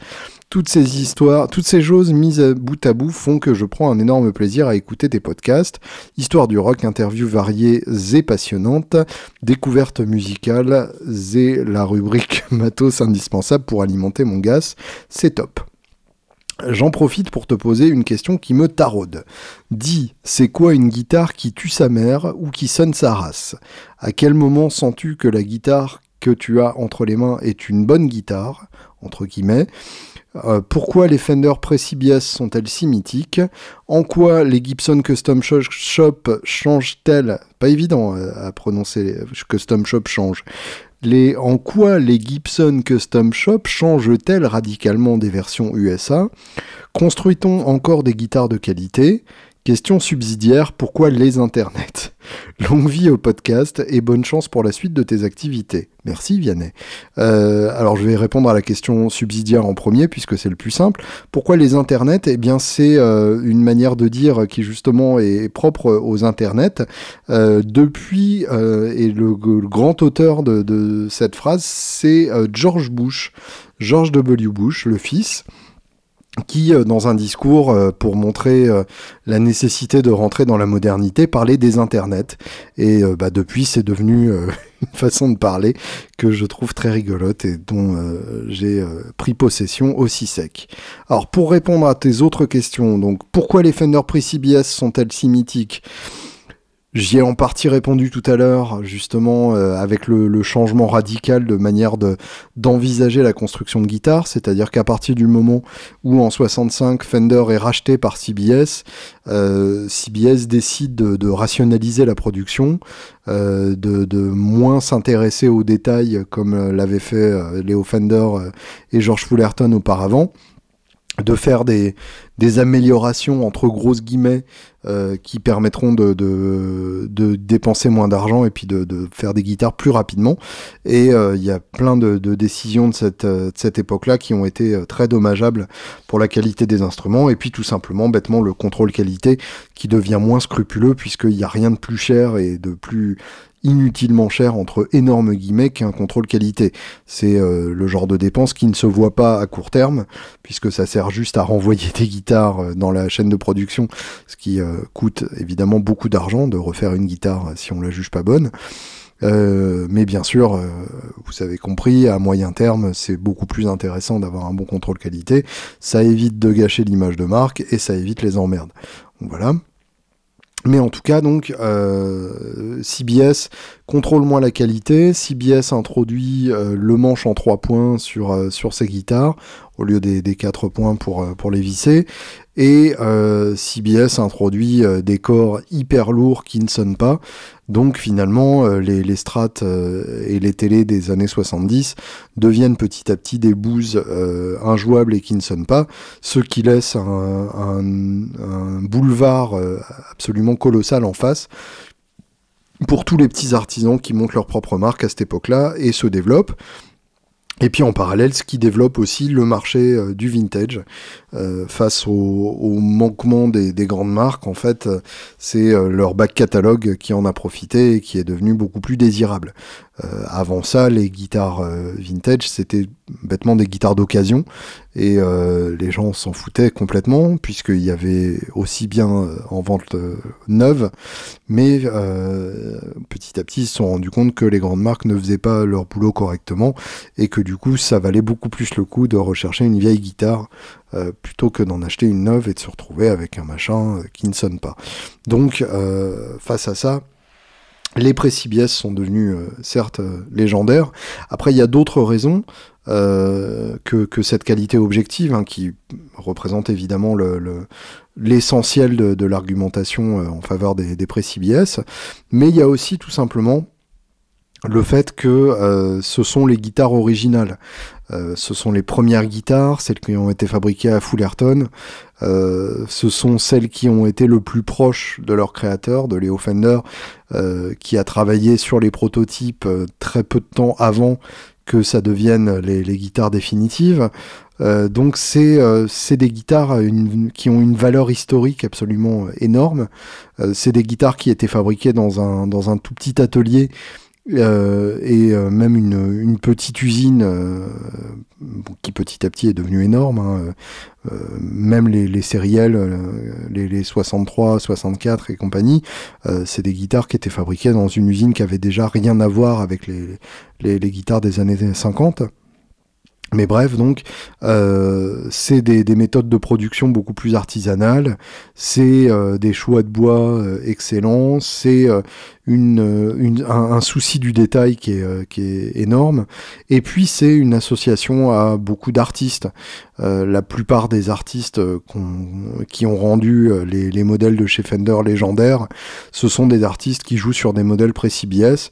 Toutes ces histoires, toutes ces choses mises bout à bout font que je prends un énorme plaisir à écouter tes podcasts. Histoire du rock, interviews variées et passionnantes, découvertes musicales et la rubrique matos indispensable pour alimenter mon gas. C'est top. J'en profite pour te poser une question qui me taraude. Dis, c'est quoi une guitare qui tue sa mère ou qui sonne sa race? À quel moment sens-tu que la guitare que tu as entre les mains est une bonne guitare. Euh, pourquoi les Fender Precipias sont-elles si mythiques? En quoi les Gibson Custom Shop changent-elles? Pas évident euh, à prononcer, les Custom Shop change. En quoi les Gibson Custom Shop changent-elles radicalement des versions USA Construit-on encore des guitares de qualité? Question subsidiaire, pourquoi les internets? Longue vie au podcast et bonne chance pour la suite de tes activités. Merci Vianney. Euh, alors je vais répondre à la question subsidiaire en premier puisque c'est le plus simple. Pourquoi les internets? Eh bien c'est euh, une manière de dire qui justement est propre aux internets. Euh, depuis, et le, grand auteur de cette phrase, c'est George Bush, George W. Bush, le fils qui, euh, dans un discours euh, pour montrer euh, la nécessité de rentrer dans la modernité, parlait des internets. Et bah, depuis, c'est devenu une façon de parler que je trouve très rigolote et dont j'ai pris possession aussi sec. Alors, pour répondre à tes autres questions, donc pourquoi les Fender Precipias sont-elles si mythiques? J'y ai en partie répondu tout à l'heure, justement, euh, avec le, le, changement radical de manière de, d'envisager la construction de guitare, c'est-à-dire qu'à partir du moment où en 65 Fender est racheté par CBS, euh, CBS décide de, de, rationaliser la production, euh, de, de, moins s'intéresser aux détails comme l'avaient fait Léo Fender et George Fullerton auparavant de faire des, des améliorations entre grosses guillemets euh, qui permettront de, de, dépenser moins d'argent et puis de, de, faire des guitares plus rapidement. Et euh, il y a plein de, décisions de cette, euh, cette époque-là qui ont été très dommageables pour la qualité des instruments. Et puis tout simplement, bêtement, le contrôle qualité qui devient moins scrupuleux puisqu'il n'y a rien de plus cher et de plus inutilement cher entre énormes guillemets qu'un contrôle qualité. C'est euh, le genre de dépense qui ne se voit pas à court terme, puisque ça sert juste à renvoyer des guitares euh, dans la chaîne de production, ce qui euh, coûte évidemment beaucoup d'argent de refaire une guitare si on la juge pas bonne. Mais bien sûr, vous avez compris, à moyen terme, c'est beaucoup plus intéressant d'avoir un bon contrôle qualité. Ça évite de gâcher l'image de marque et ça évite les emmerdes. Voilà. Mais en tout cas, donc, euh, CBS contrôle moins la qualité. CBS introduit euh, le manche en 3 points sur, euh, sur ses guitares, au lieu des, des 4 points pour, euh, pour les visser. Et CBS introduit des corps hyper lourds qui ne sonnent pas. Donc finalement, euh, les, les strats euh, et les télés des années 70 deviennent petit à petit des bouses euh, injouables et qui ne sonnent pas, ce qui laisse un, boulevard absolument colossal en face pour tous les petits artisans qui montent leur propre marque à cette époque-là et se développent. Et puis en parallèle, ce qui développe aussi le marché euh, du vintage euh, face au, manquement des, des, grandes marques. En fait, euh, c'est leur back catalogue qui en a profité et qui est devenu beaucoup plus désirable. Euh, avant ça, les guitares vintage, c'était bêtement des guitares d'occasion et les gens s'en foutaient complètement puisqu'il y avait aussi bien en vente neuve, mais petit à petit, ils se sont rendus compte que les grandes marques ne faisaient pas leur boulot correctement et que du coup, ça valait beaucoup plus le coup de rechercher une vieille guitare euh, plutôt que d'en acheter une neuve et de se retrouver avec un machin euh, qui ne sonne pas. Donc, euh, face à ça, les pré-CBS sont devenus euh, certes euh, légendaires. Après, il y a d'autres raisons euh, que, que, cette qualité objective, hein, qui représente évidemment le, le l'essentiel de, de l'argumentation en faveur des, des mais il y a aussi tout simplement le fait que euh, ce sont les guitares originales. Euh, ce sont les premières guitares, celles qui ont été fabriquées à Fullerton. Euh, ce sont celles qui ont été le plus proches de leur créateur, de Leo Fender, qui a travaillé sur les prototypes très peu de temps avant que ça devienne les, les guitares définitives. Donc c'est c'est des guitares une, qui ont une valeur historique absolument énorme. c'est des guitares qui étaient fabriquées dans un dans un tout petit atelier euh, et euh, même une, petite usine euh, qui petit à petit est devenue énorme. Hein, même les, les les, les, 63, 64 et compagnie, c'est des guitares qui étaient fabriquées dans une usine qui avait déjà rien à voir avec les, les, guitares des années 50. Mais bref, donc, c'est des, des, méthodes de production beaucoup plus artisanales, c'est des choix de bois excellents, c'est une, une, un, souci du détail qui est, qui est énorme, et puis c'est une association à beaucoup d'artistes. la plupart des artistes qui ont rendu les, les, modèles de chez Fender légendaires, ce sont des artistes qui jouent sur des modèles pré-CBS,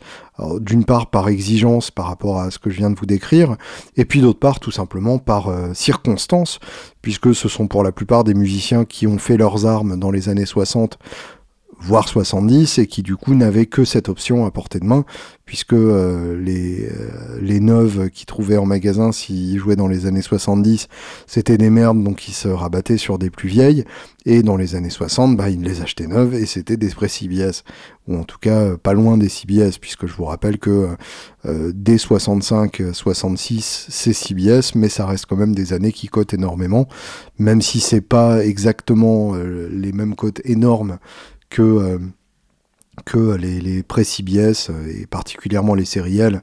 d'une part par exigence par rapport à ce que je viens de vous décrire, et puis d'autre part tout simplement par euh, circonstance, puisque ce sont pour la plupart des musiciens qui ont fait leurs armes dans les années 60 voire 70, et qui du coup n'avaient que cette option à portée de main, puisque euh, les, euh, les neuves qu'ils trouvaient en magasin s'ils jouaient dans les années 70, c'était des merdes, donc ils se rabattaient sur des plus vieilles, et dans les années 60, bah, ils les achetaient neuves, et c'était des sprays CBS, ou en tout cas euh, pas loin des CBS, puisque je vous rappelle que euh, dès 65-66, c'est CBS, mais ça reste quand même des années qui cotent énormément, même si c'est pas exactement euh, les mêmes cotes énormes que, euh, que les, les pré-CBS euh, et particulièrement les sériels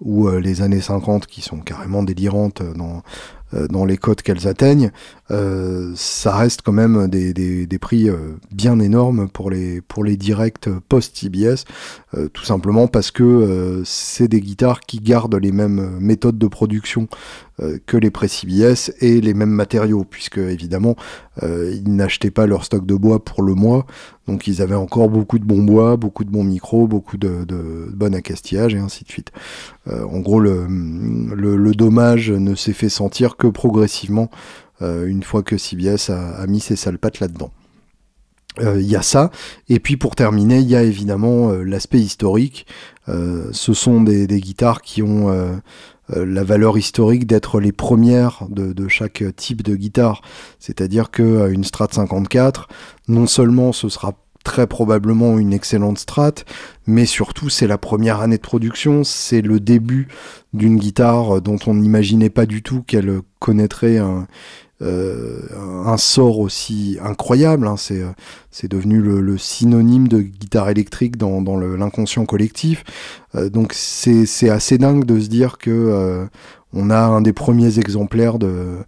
ou euh, les années 50 qui sont carrément délirantes dans, dans les cotes qu'elles atteignent, euh, ça reste quand même des, prix euh, bien énormes pour les, pour les directs post-CBS, euh, tout simplement parce que c'est des guitares qui gardent les mêmes méthodes de production que les pré-CBS et les mêmes matériaux, puisque évidemment ils n'achetaient pas leur stock de bois pour le mois, donc ils avaient encore beaucoup de bons bois, beaucoup de bons micros, beaucoup de, de, bon et ainsi de suite. en gros, le, dommage ne s'est fait sentir que progressivement une fois que CBS a, mis ses sales pattes là-dedans. Euh, Il y a ça, et puis pour terminer, il y a évidemment euh, l'aspect historique. Euh, ce sont des, guitares qui ont euh, euh, la valeur historique d'être les premières de, de chaque type de guitare. C'est-à-dire que euh, une Strat 54, non seulement ce sera très probablement une excellente strat, mais surtout c'est la première année de production, c'est le début d'une guitare dont on n'imaginait pas du tout qu'elle connaîtrait un, euh, un sort aussi incroyable. hein. C'est, euh, c'est devenu le, le synonyme de guitare électrique dans, dans l'inconscient collectif. Euh, donc c'est, c'est assez dingue de se dire que euh, on a un des premiers exemplaires de, euh,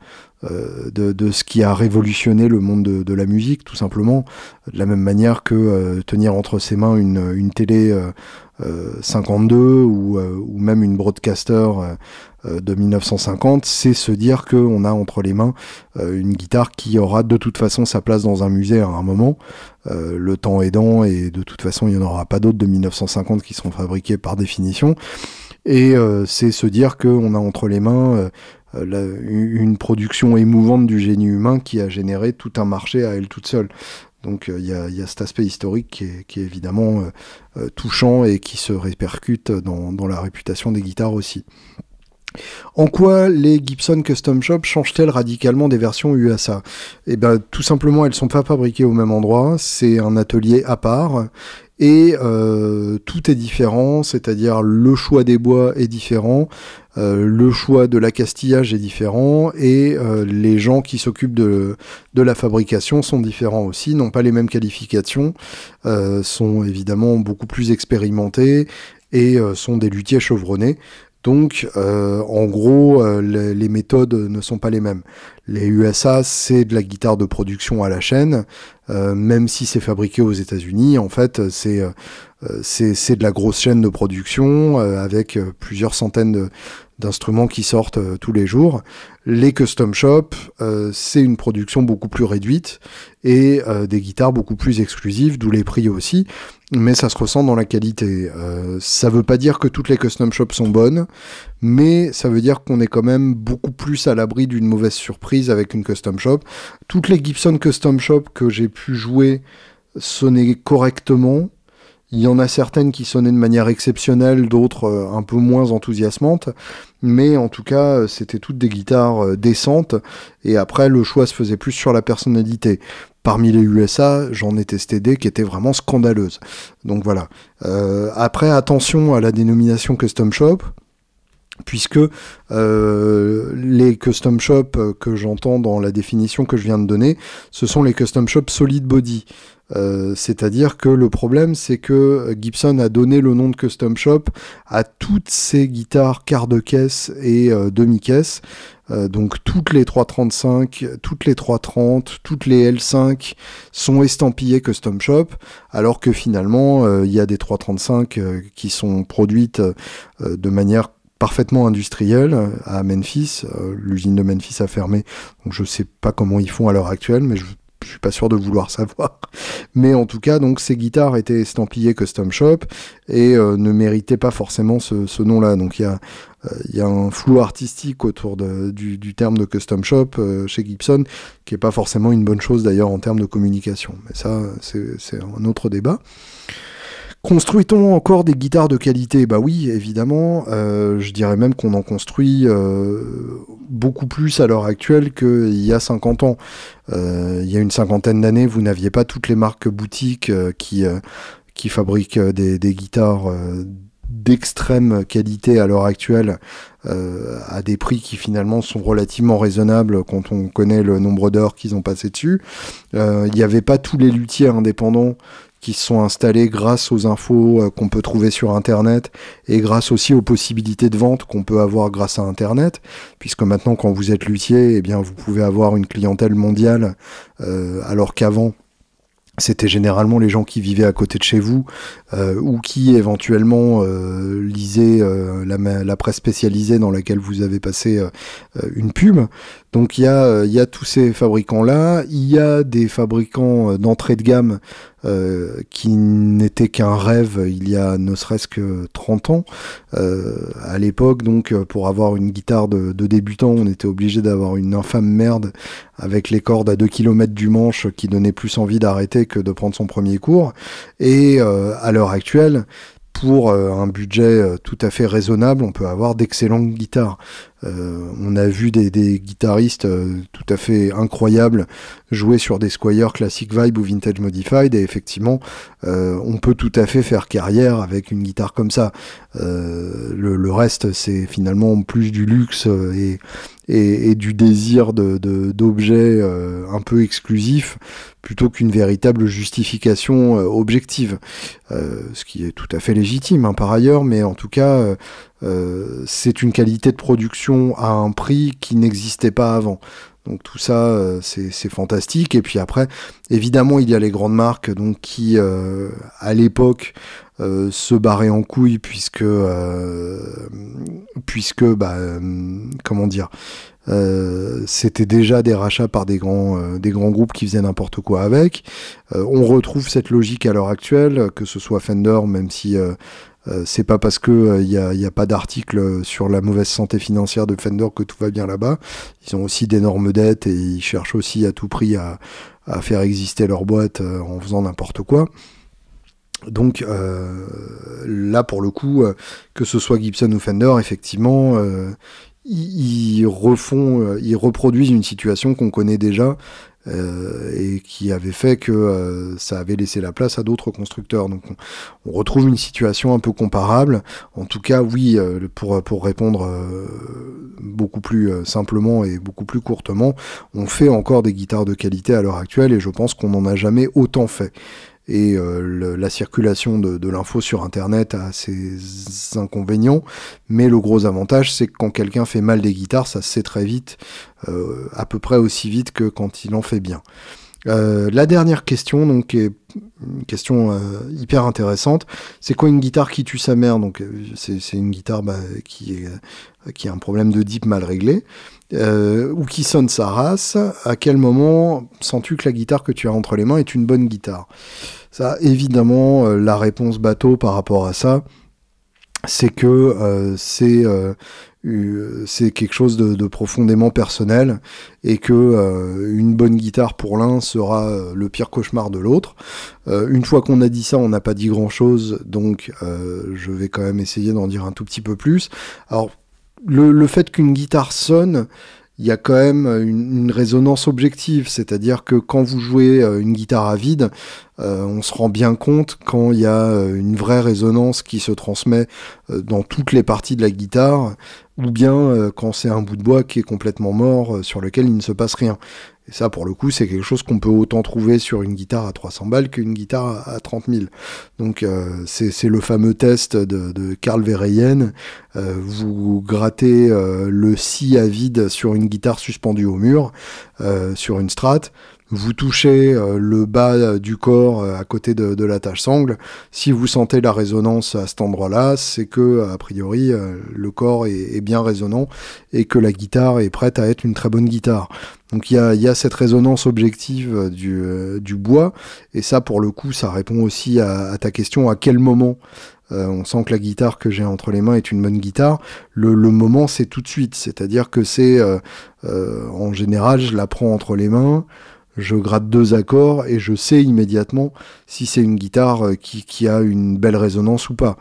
de, de ce qui a révolutionné le monde de, la musique, tout simplement. De la même manière que euh, tenir entre ses mains une, une télé euh, euh, 52 ou, euh, ou même une broadcaster euh, euh, de 1950, c'est se dire qu'on a entre les mains euh, une guitare qui aura de toute façon sa place dans un musée à un moment, euh, le temps aidant, et de toute façon il n'y en aura pas d'autres de 1950 qui seront fabriqués par définition. Et euh, c'est se dire qu'on a entre les mains euh, euh, la- une production émouvante du génie humain qui a généré tout un marché à elle toute seule. Donc euh, il y, a, il y a cet aspect historique qui est, qui est évidemment euh, euh, touchant et qui se répercute dans, dans la réputation des guitares aussi. En quoi les Gibson Custom Shop changent-elles radicalement des versions USA Eh ben, tout simplement, elles sont pas fabriquées au même endroit. C'est un atelier à part et euh, tout est différent. C'est-à-dire le choix des bois est différent, euh, le choix de l'accastillage est différent et euh, les gens qui s'occupent de, la fabrication sont différents aussi, n'ont pas les mêmes qualifications, sont évidemment beaucoup plus expérimentés et sont des luthiers chevronnés. Donc, en gros, les méthodes ne sont pas les mêmes. Les USA, c'est de la guitare de production à la chaîne, euh, même si c'est fabriqué aux États-Unis. En fait, c'est euh, de la grosse chaîne de production euh, avec euh, plusieurs centaines d'instruments qui sortent tous les jours. Les custom shops, c'est une production beaucoup plus réduite et des guitares beaucoup plus exclusives, d'où les prix aussi. Mais ça se ressent dans la qualité. Euh, ça veut pas dire que toutes les custom shops sont bonnes, mais ça veut dire qu'on est quand même beaucoup plus à l'abri d'une mauvaise surprise avec une custom shop. Toutes les Gibson custom shop que j'ai pu jouer sonnaient correctement. Il y en a certaines qui sonnaient de manière exceptionnelle, d'autres euh, un peu moins enthousiasmantes. Mais en tout cas, euh, c'était toutes des guitares euh, décentes. Et après, le choix se faisait plus sur la personnalité. Parmi les USA, j'en ai testé des qui étaient vraiment scandaleuses. Donc voilà. Après, attention à la dénomination custom shop puisque les custom shops que j'entends dans la définition que je viens de donner, ce sont les custom shops solid body. Euh, C'est-à-dire que le problème, c'est que Gibson a donné le nom de custom shop à toutes ces guitares quart de caisse et euh, demi-caisse. Euh, donc toutes les 335, toutes les 330, toutes les L5 sont estampillées custom shop, alors que finalement euh, il y a des 335 euh, qui sont produites euh, de manière parfaitement industrielle euh, à Memphis. Euh, L'usine de Memphis a fermé, donc je sais pas comment ils font à l'heure actuelle, mais je, je suis pas sûr de vouloir savoir. Mais en tout cas, donc ces guitares étaient estampillées custom shop et euh, ne méritaient pas forcément ce, nom-là. Donc il y a euh, il y a un flou artistique autour du, terme de custom shop euh, chez Gibson, qui est pas forcément une bonne chose d'ailleurs en termes de communication. Mais ça, c'est un autre débat. Construit-on encore des guitares de qualité? Bah oui, évidemment. Euh, je dirais même qu'on en construit euh, beaucoup plus à l'heure actuelle qu'il y a 50 ans. Euh, il y a une cinquantaine d'années, vous n'aviez pas toutes les marques boutiques euh, qui, euh, qui fabriquent euh, des, des guitares d'extrême qualité à l'heure actuelle euh, à des prix qui finalement sont relativement raisonnables quand on connaît le nombre d'heures qu'ils ont passé dessus. Il n'y avait pas tous les luthiers indépendants qui se sont installés grâce aux infos euh, qu'on peut trouver sur Internet et grâce aussi aux possibilités de vente qu'on peut avoir grâce à Internet, puisque maintenant quand vous êtes luthier, eh bien vous pouvez avoir une clientèle mondiale, euh, alors qu'avant c'était généralement les gens qui vivaient à côté de chez vous euh, ou qui éventuellement lisaient la, presse spécialisée dans laquelle vous avez passé une pub. Donc il y a, tous ces fabricants-là, il y a des fabricants d'entrée de gamme euh, qui n'était qu'un rêve il y a ne serait-ce que 30 ans. Euh, à l'époque, donc, pour avoir une guitare de, de débutant, on était obligé d'avoir une infâme merde avec les cordes à 2 km du manche qui donnait plus envie d'arrêter que de prendre son premier cours. Et à l'heure actuelle, pour un budget tout à fait raisonnable, on peut avoir d'excellentes guitares. Euh, on a vu des, guitaristes euh, tout à fait incroyables jouer sur des Squire Classic Vibe ou Vintage Modified et effectivement euh, on peut tout à fait faire carrière avec une guitare comme ça. Le, reste c'est finalement plus du luxe et, du désir d'objets un peu exclusifs plutôt qu'une véritable justification objective. ce qui est tout à fait légitime hein, par ailleurs, mais en tout cas euh, c'est une qualité de production à un prix qui n'existait pas avant. Donc tout ça, euh, c'est fantastique. Et puis après, évidemment, il y a les grandes marques donc qui, euh, à l'époque, se barraient en couilles puisque, puisque, bah, comment dire, c'était déjà des rachats par des grands, des grands groupes qui faisaient n'importe quoi avec. on retrouve cette logique à l'heure actuelle, que ce soit Fender, même si euh, c'est pas parce que il euh, a, pas d'article sur la mauvaise santé financière de Fender que tout va bien là-bas. Ils ont aussi d'énormes dettes et ils cherchent aussi à tout prix à, faire exister leur boîte euh, en faisant n'importe quoi. Donc là, pour le coup, que ce soit Gibson ou Fender, effectivement, ils, refont, ils reproduisent une situation qu'on connaît déjà euh, et qui avait fait que euh, ça avait laissé la place à d'autres constructeurs. Donc on, retrouve une situation un peu comparable. En tout cas, oui, euh, pour, pour répondre beaucoup plus simplement et beaucoup plus courtement, on fait encore des guitares de qualité à l'heure actuelle et je pense qu'on n'en a jamais autant fait et euh, la circulation de, l'info sur Internet a ses inconvénients, mais le gros avantage, c'est que quand quelqu'un fait mal des guitares, ça se sait très vite, euh, à peu près aussi vite que quand il en fait bien. Euh, la dernière question, donc, est une question hyper intéressante. C'est quoi une guitare qui tue sa mère? Donc, c'est une guitare bah, qui, est, qui a un problème de dip mal réglé. Ou qui sonne sa race, à quel moment sens-tu que la guitare que tu as entre les mains est une bonne guitare? Ça, évidemment, euh, la réponse bateau par rapport à ça, c'est que euh, c'est euh, c'est quelque chose de, profondément personnel et que une bonne guitare pour l'un sera le pire cauchemar de l'autre. une fois qu'on a dit ça, on n'a pas dit grand chose, donc je vais quand même essayer d'en dire un tout petit peu plus. Alors le, fait qu'une guitare sonne, il y a quand même une, résonance objective, c'est-à-dire que quand vous jouez euh, une guitare à vide, euh, on se rend bien compte quand il y a euh, une vraie résonance qui se transmet dans toutes les parties de la guitare, ou bien quand c'est un bout de bois qui est complètement mort, sur lequel il ne se passe rien. Et ça, pour le coup, c'est quelque chose qu'on peut autant trouver sur une guitare à 300 balles qu'une guitare à 30 000. Donc, euh, c'est le fameux test de, Carl Verheyen. Euh, vous grattez euh, le si à vide sur une guitare suspendue au mur, sur une strat vous touchez euh, le bas euh, du corps euh, à côté de, la tâche sangle, si vous sentez la résonance à cet endroit-là, c'est que a priori le corps est, bien résonnant et que la guitare est prête à être une très bonne guitare. Donc il y a, cette résonance objective du, bois, et ça pour le coup ça répond aussi à, ta question à quel moment on sent que la guitare que j'ai entre les mains est une bonne guitare. Le, moment, c'est tout de suite. C'est-à-dire que c'est, en général, je la prends entre les mains, je gratte deux accords et je sais immédiatement si c'est une guitare euh, qui, a une belle résonance ou pas.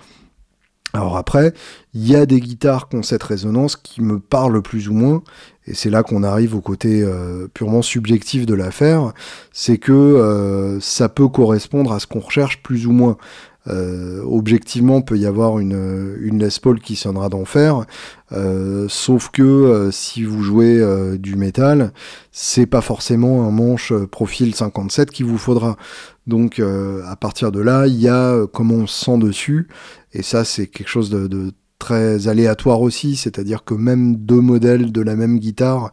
Alors après, il y a des guitares qui ont cette résonance qui me parlent plus ou moins, et c'est là qu'on arrive au côté euh, purement subjectif de l'affaire, c'est que euh, ça peut correspondre à ce qu'on recherche plus ou moins. Euh, objectivement, peut y avoir une, une qui sonnera d'enfer, euh, sauf que euh, si vous jouez du métal, c'est pas forcément un manche profil 57 qu'il vous faudra. Donc à partir de là, il y a comment on se sent dessus, et ça c'est quelque chose de, très aléatoire aussi, c'est-à-dire que même deux modèles de la même guitare,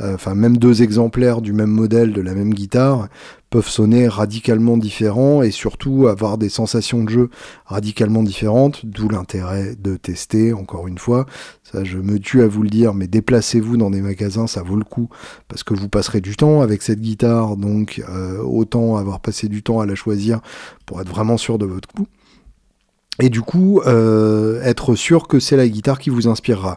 euh, enfin même deux exemplaires du même modèle de la même guitare, peuvent sonner radicalement différents et surtout avoir des sensations de jeu radicalement différentes, d'où l'intérêt de tester, encore une fois. Ça, je me tue à vous le dire, mais déplacez-vous dans des magasins, ça vaut le coup, parce que vous passerez du temps avec cette guitare, donc euh, autant avoir passé du temps à la choisir pour être vraiment sûr de votre coup. Et du coup, euh, être sûr que c'est la guitare qui vous inspirera.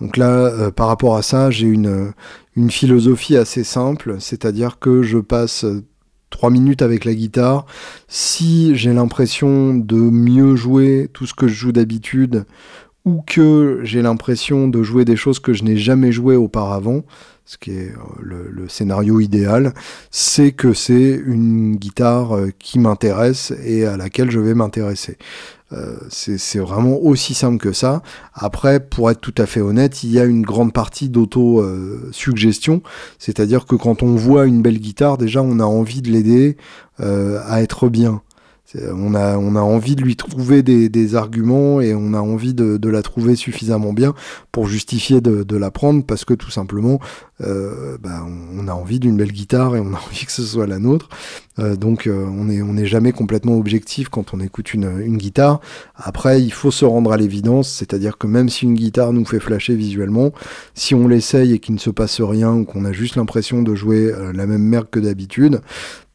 Donc là, euh, par rapport à ça, j'ai une, une philosophie assez simple, c'est-à-dire que je passe trois minutes avec la guitare. Si j'ai l'impression de mieux jouer tout ce que je joue d'habitude, ou que j'ai l'impression de jouer des choses que je n'ai jamais jouées auparavant, ce qui est euh, le, scénario idéal, c'est que c'est une guitare euh, qui m'intéresse et à laquelle je vais m'intéresser. Euh, c'est vraiment aussi simple que ça. Après, pour être tout à fait honnête, il y a une grande partie d'auto-suggestion. C'est-à-dire que quand on voit une belle guitare, déjà, on a envie de l'aider à être bien. On a, on a envie de lui trouver des, arguments et on a envie de, la trouver suffisamment bien pour justifier de, la prendre parce que tout simplement, euh, bah, on a envie d'une belle guitare et on a envie que ce soit la nôtre. Euh, donc euh, on n'est on jamais complètement objectif quand on écoute une, une guitare. Après, il faut se rendre à l'évidence, c'est-à-dire que même si une guitare nous fait flasher visuellement, si on l'essaye et qu'il ne se passe rien ou qu'on a juste l'impression de jouer la même merde que d'habitude,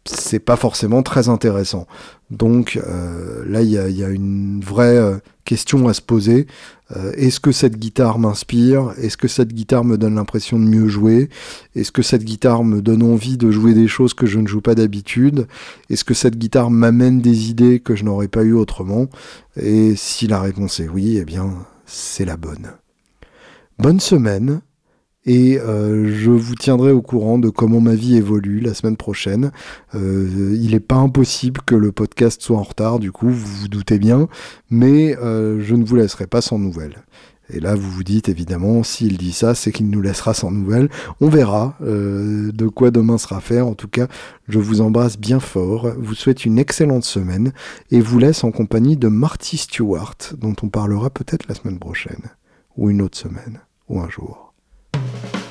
c'est pas forcément très intéressant. Donc euh, là, il y a, une vraie euh, question à se poser. Euh, est-ce que cette guitare m'inspire? Est-ce que cette guitare me donne l'impression de mieux jouer? Est-ce que cette guitare me donne envie de jouer des choses que je ne joue pas d'habitude? Est-ce que cette guitare m'amène des idées que je n'aurais pas eu autrement? Et si la réponse est oui, eh bien, c'est la bonne. Bonne semaine et euh, je vous tiendrai au courant de comment ma vie évolue la semaine prochaine. Euh, il n'est pas impossible que le podcast soit en retard, du coup, vous vous doutez bien, mais euh, je ne vous laisserai pas sans nouvelles. Et là, vous vous dites évidemment, s'il dit ça, c'est qu'il nous laissera sans nouvelles. On verra de quoi demain sera fait. En tout cas, je vous embrasse bien fort, vous souhaite une excellente semaine et vous laisse en compagnie de Marty Stewart, dont on parlera peut-être la semaine prochaine, ou une autre semaine, ou un jour. Bye.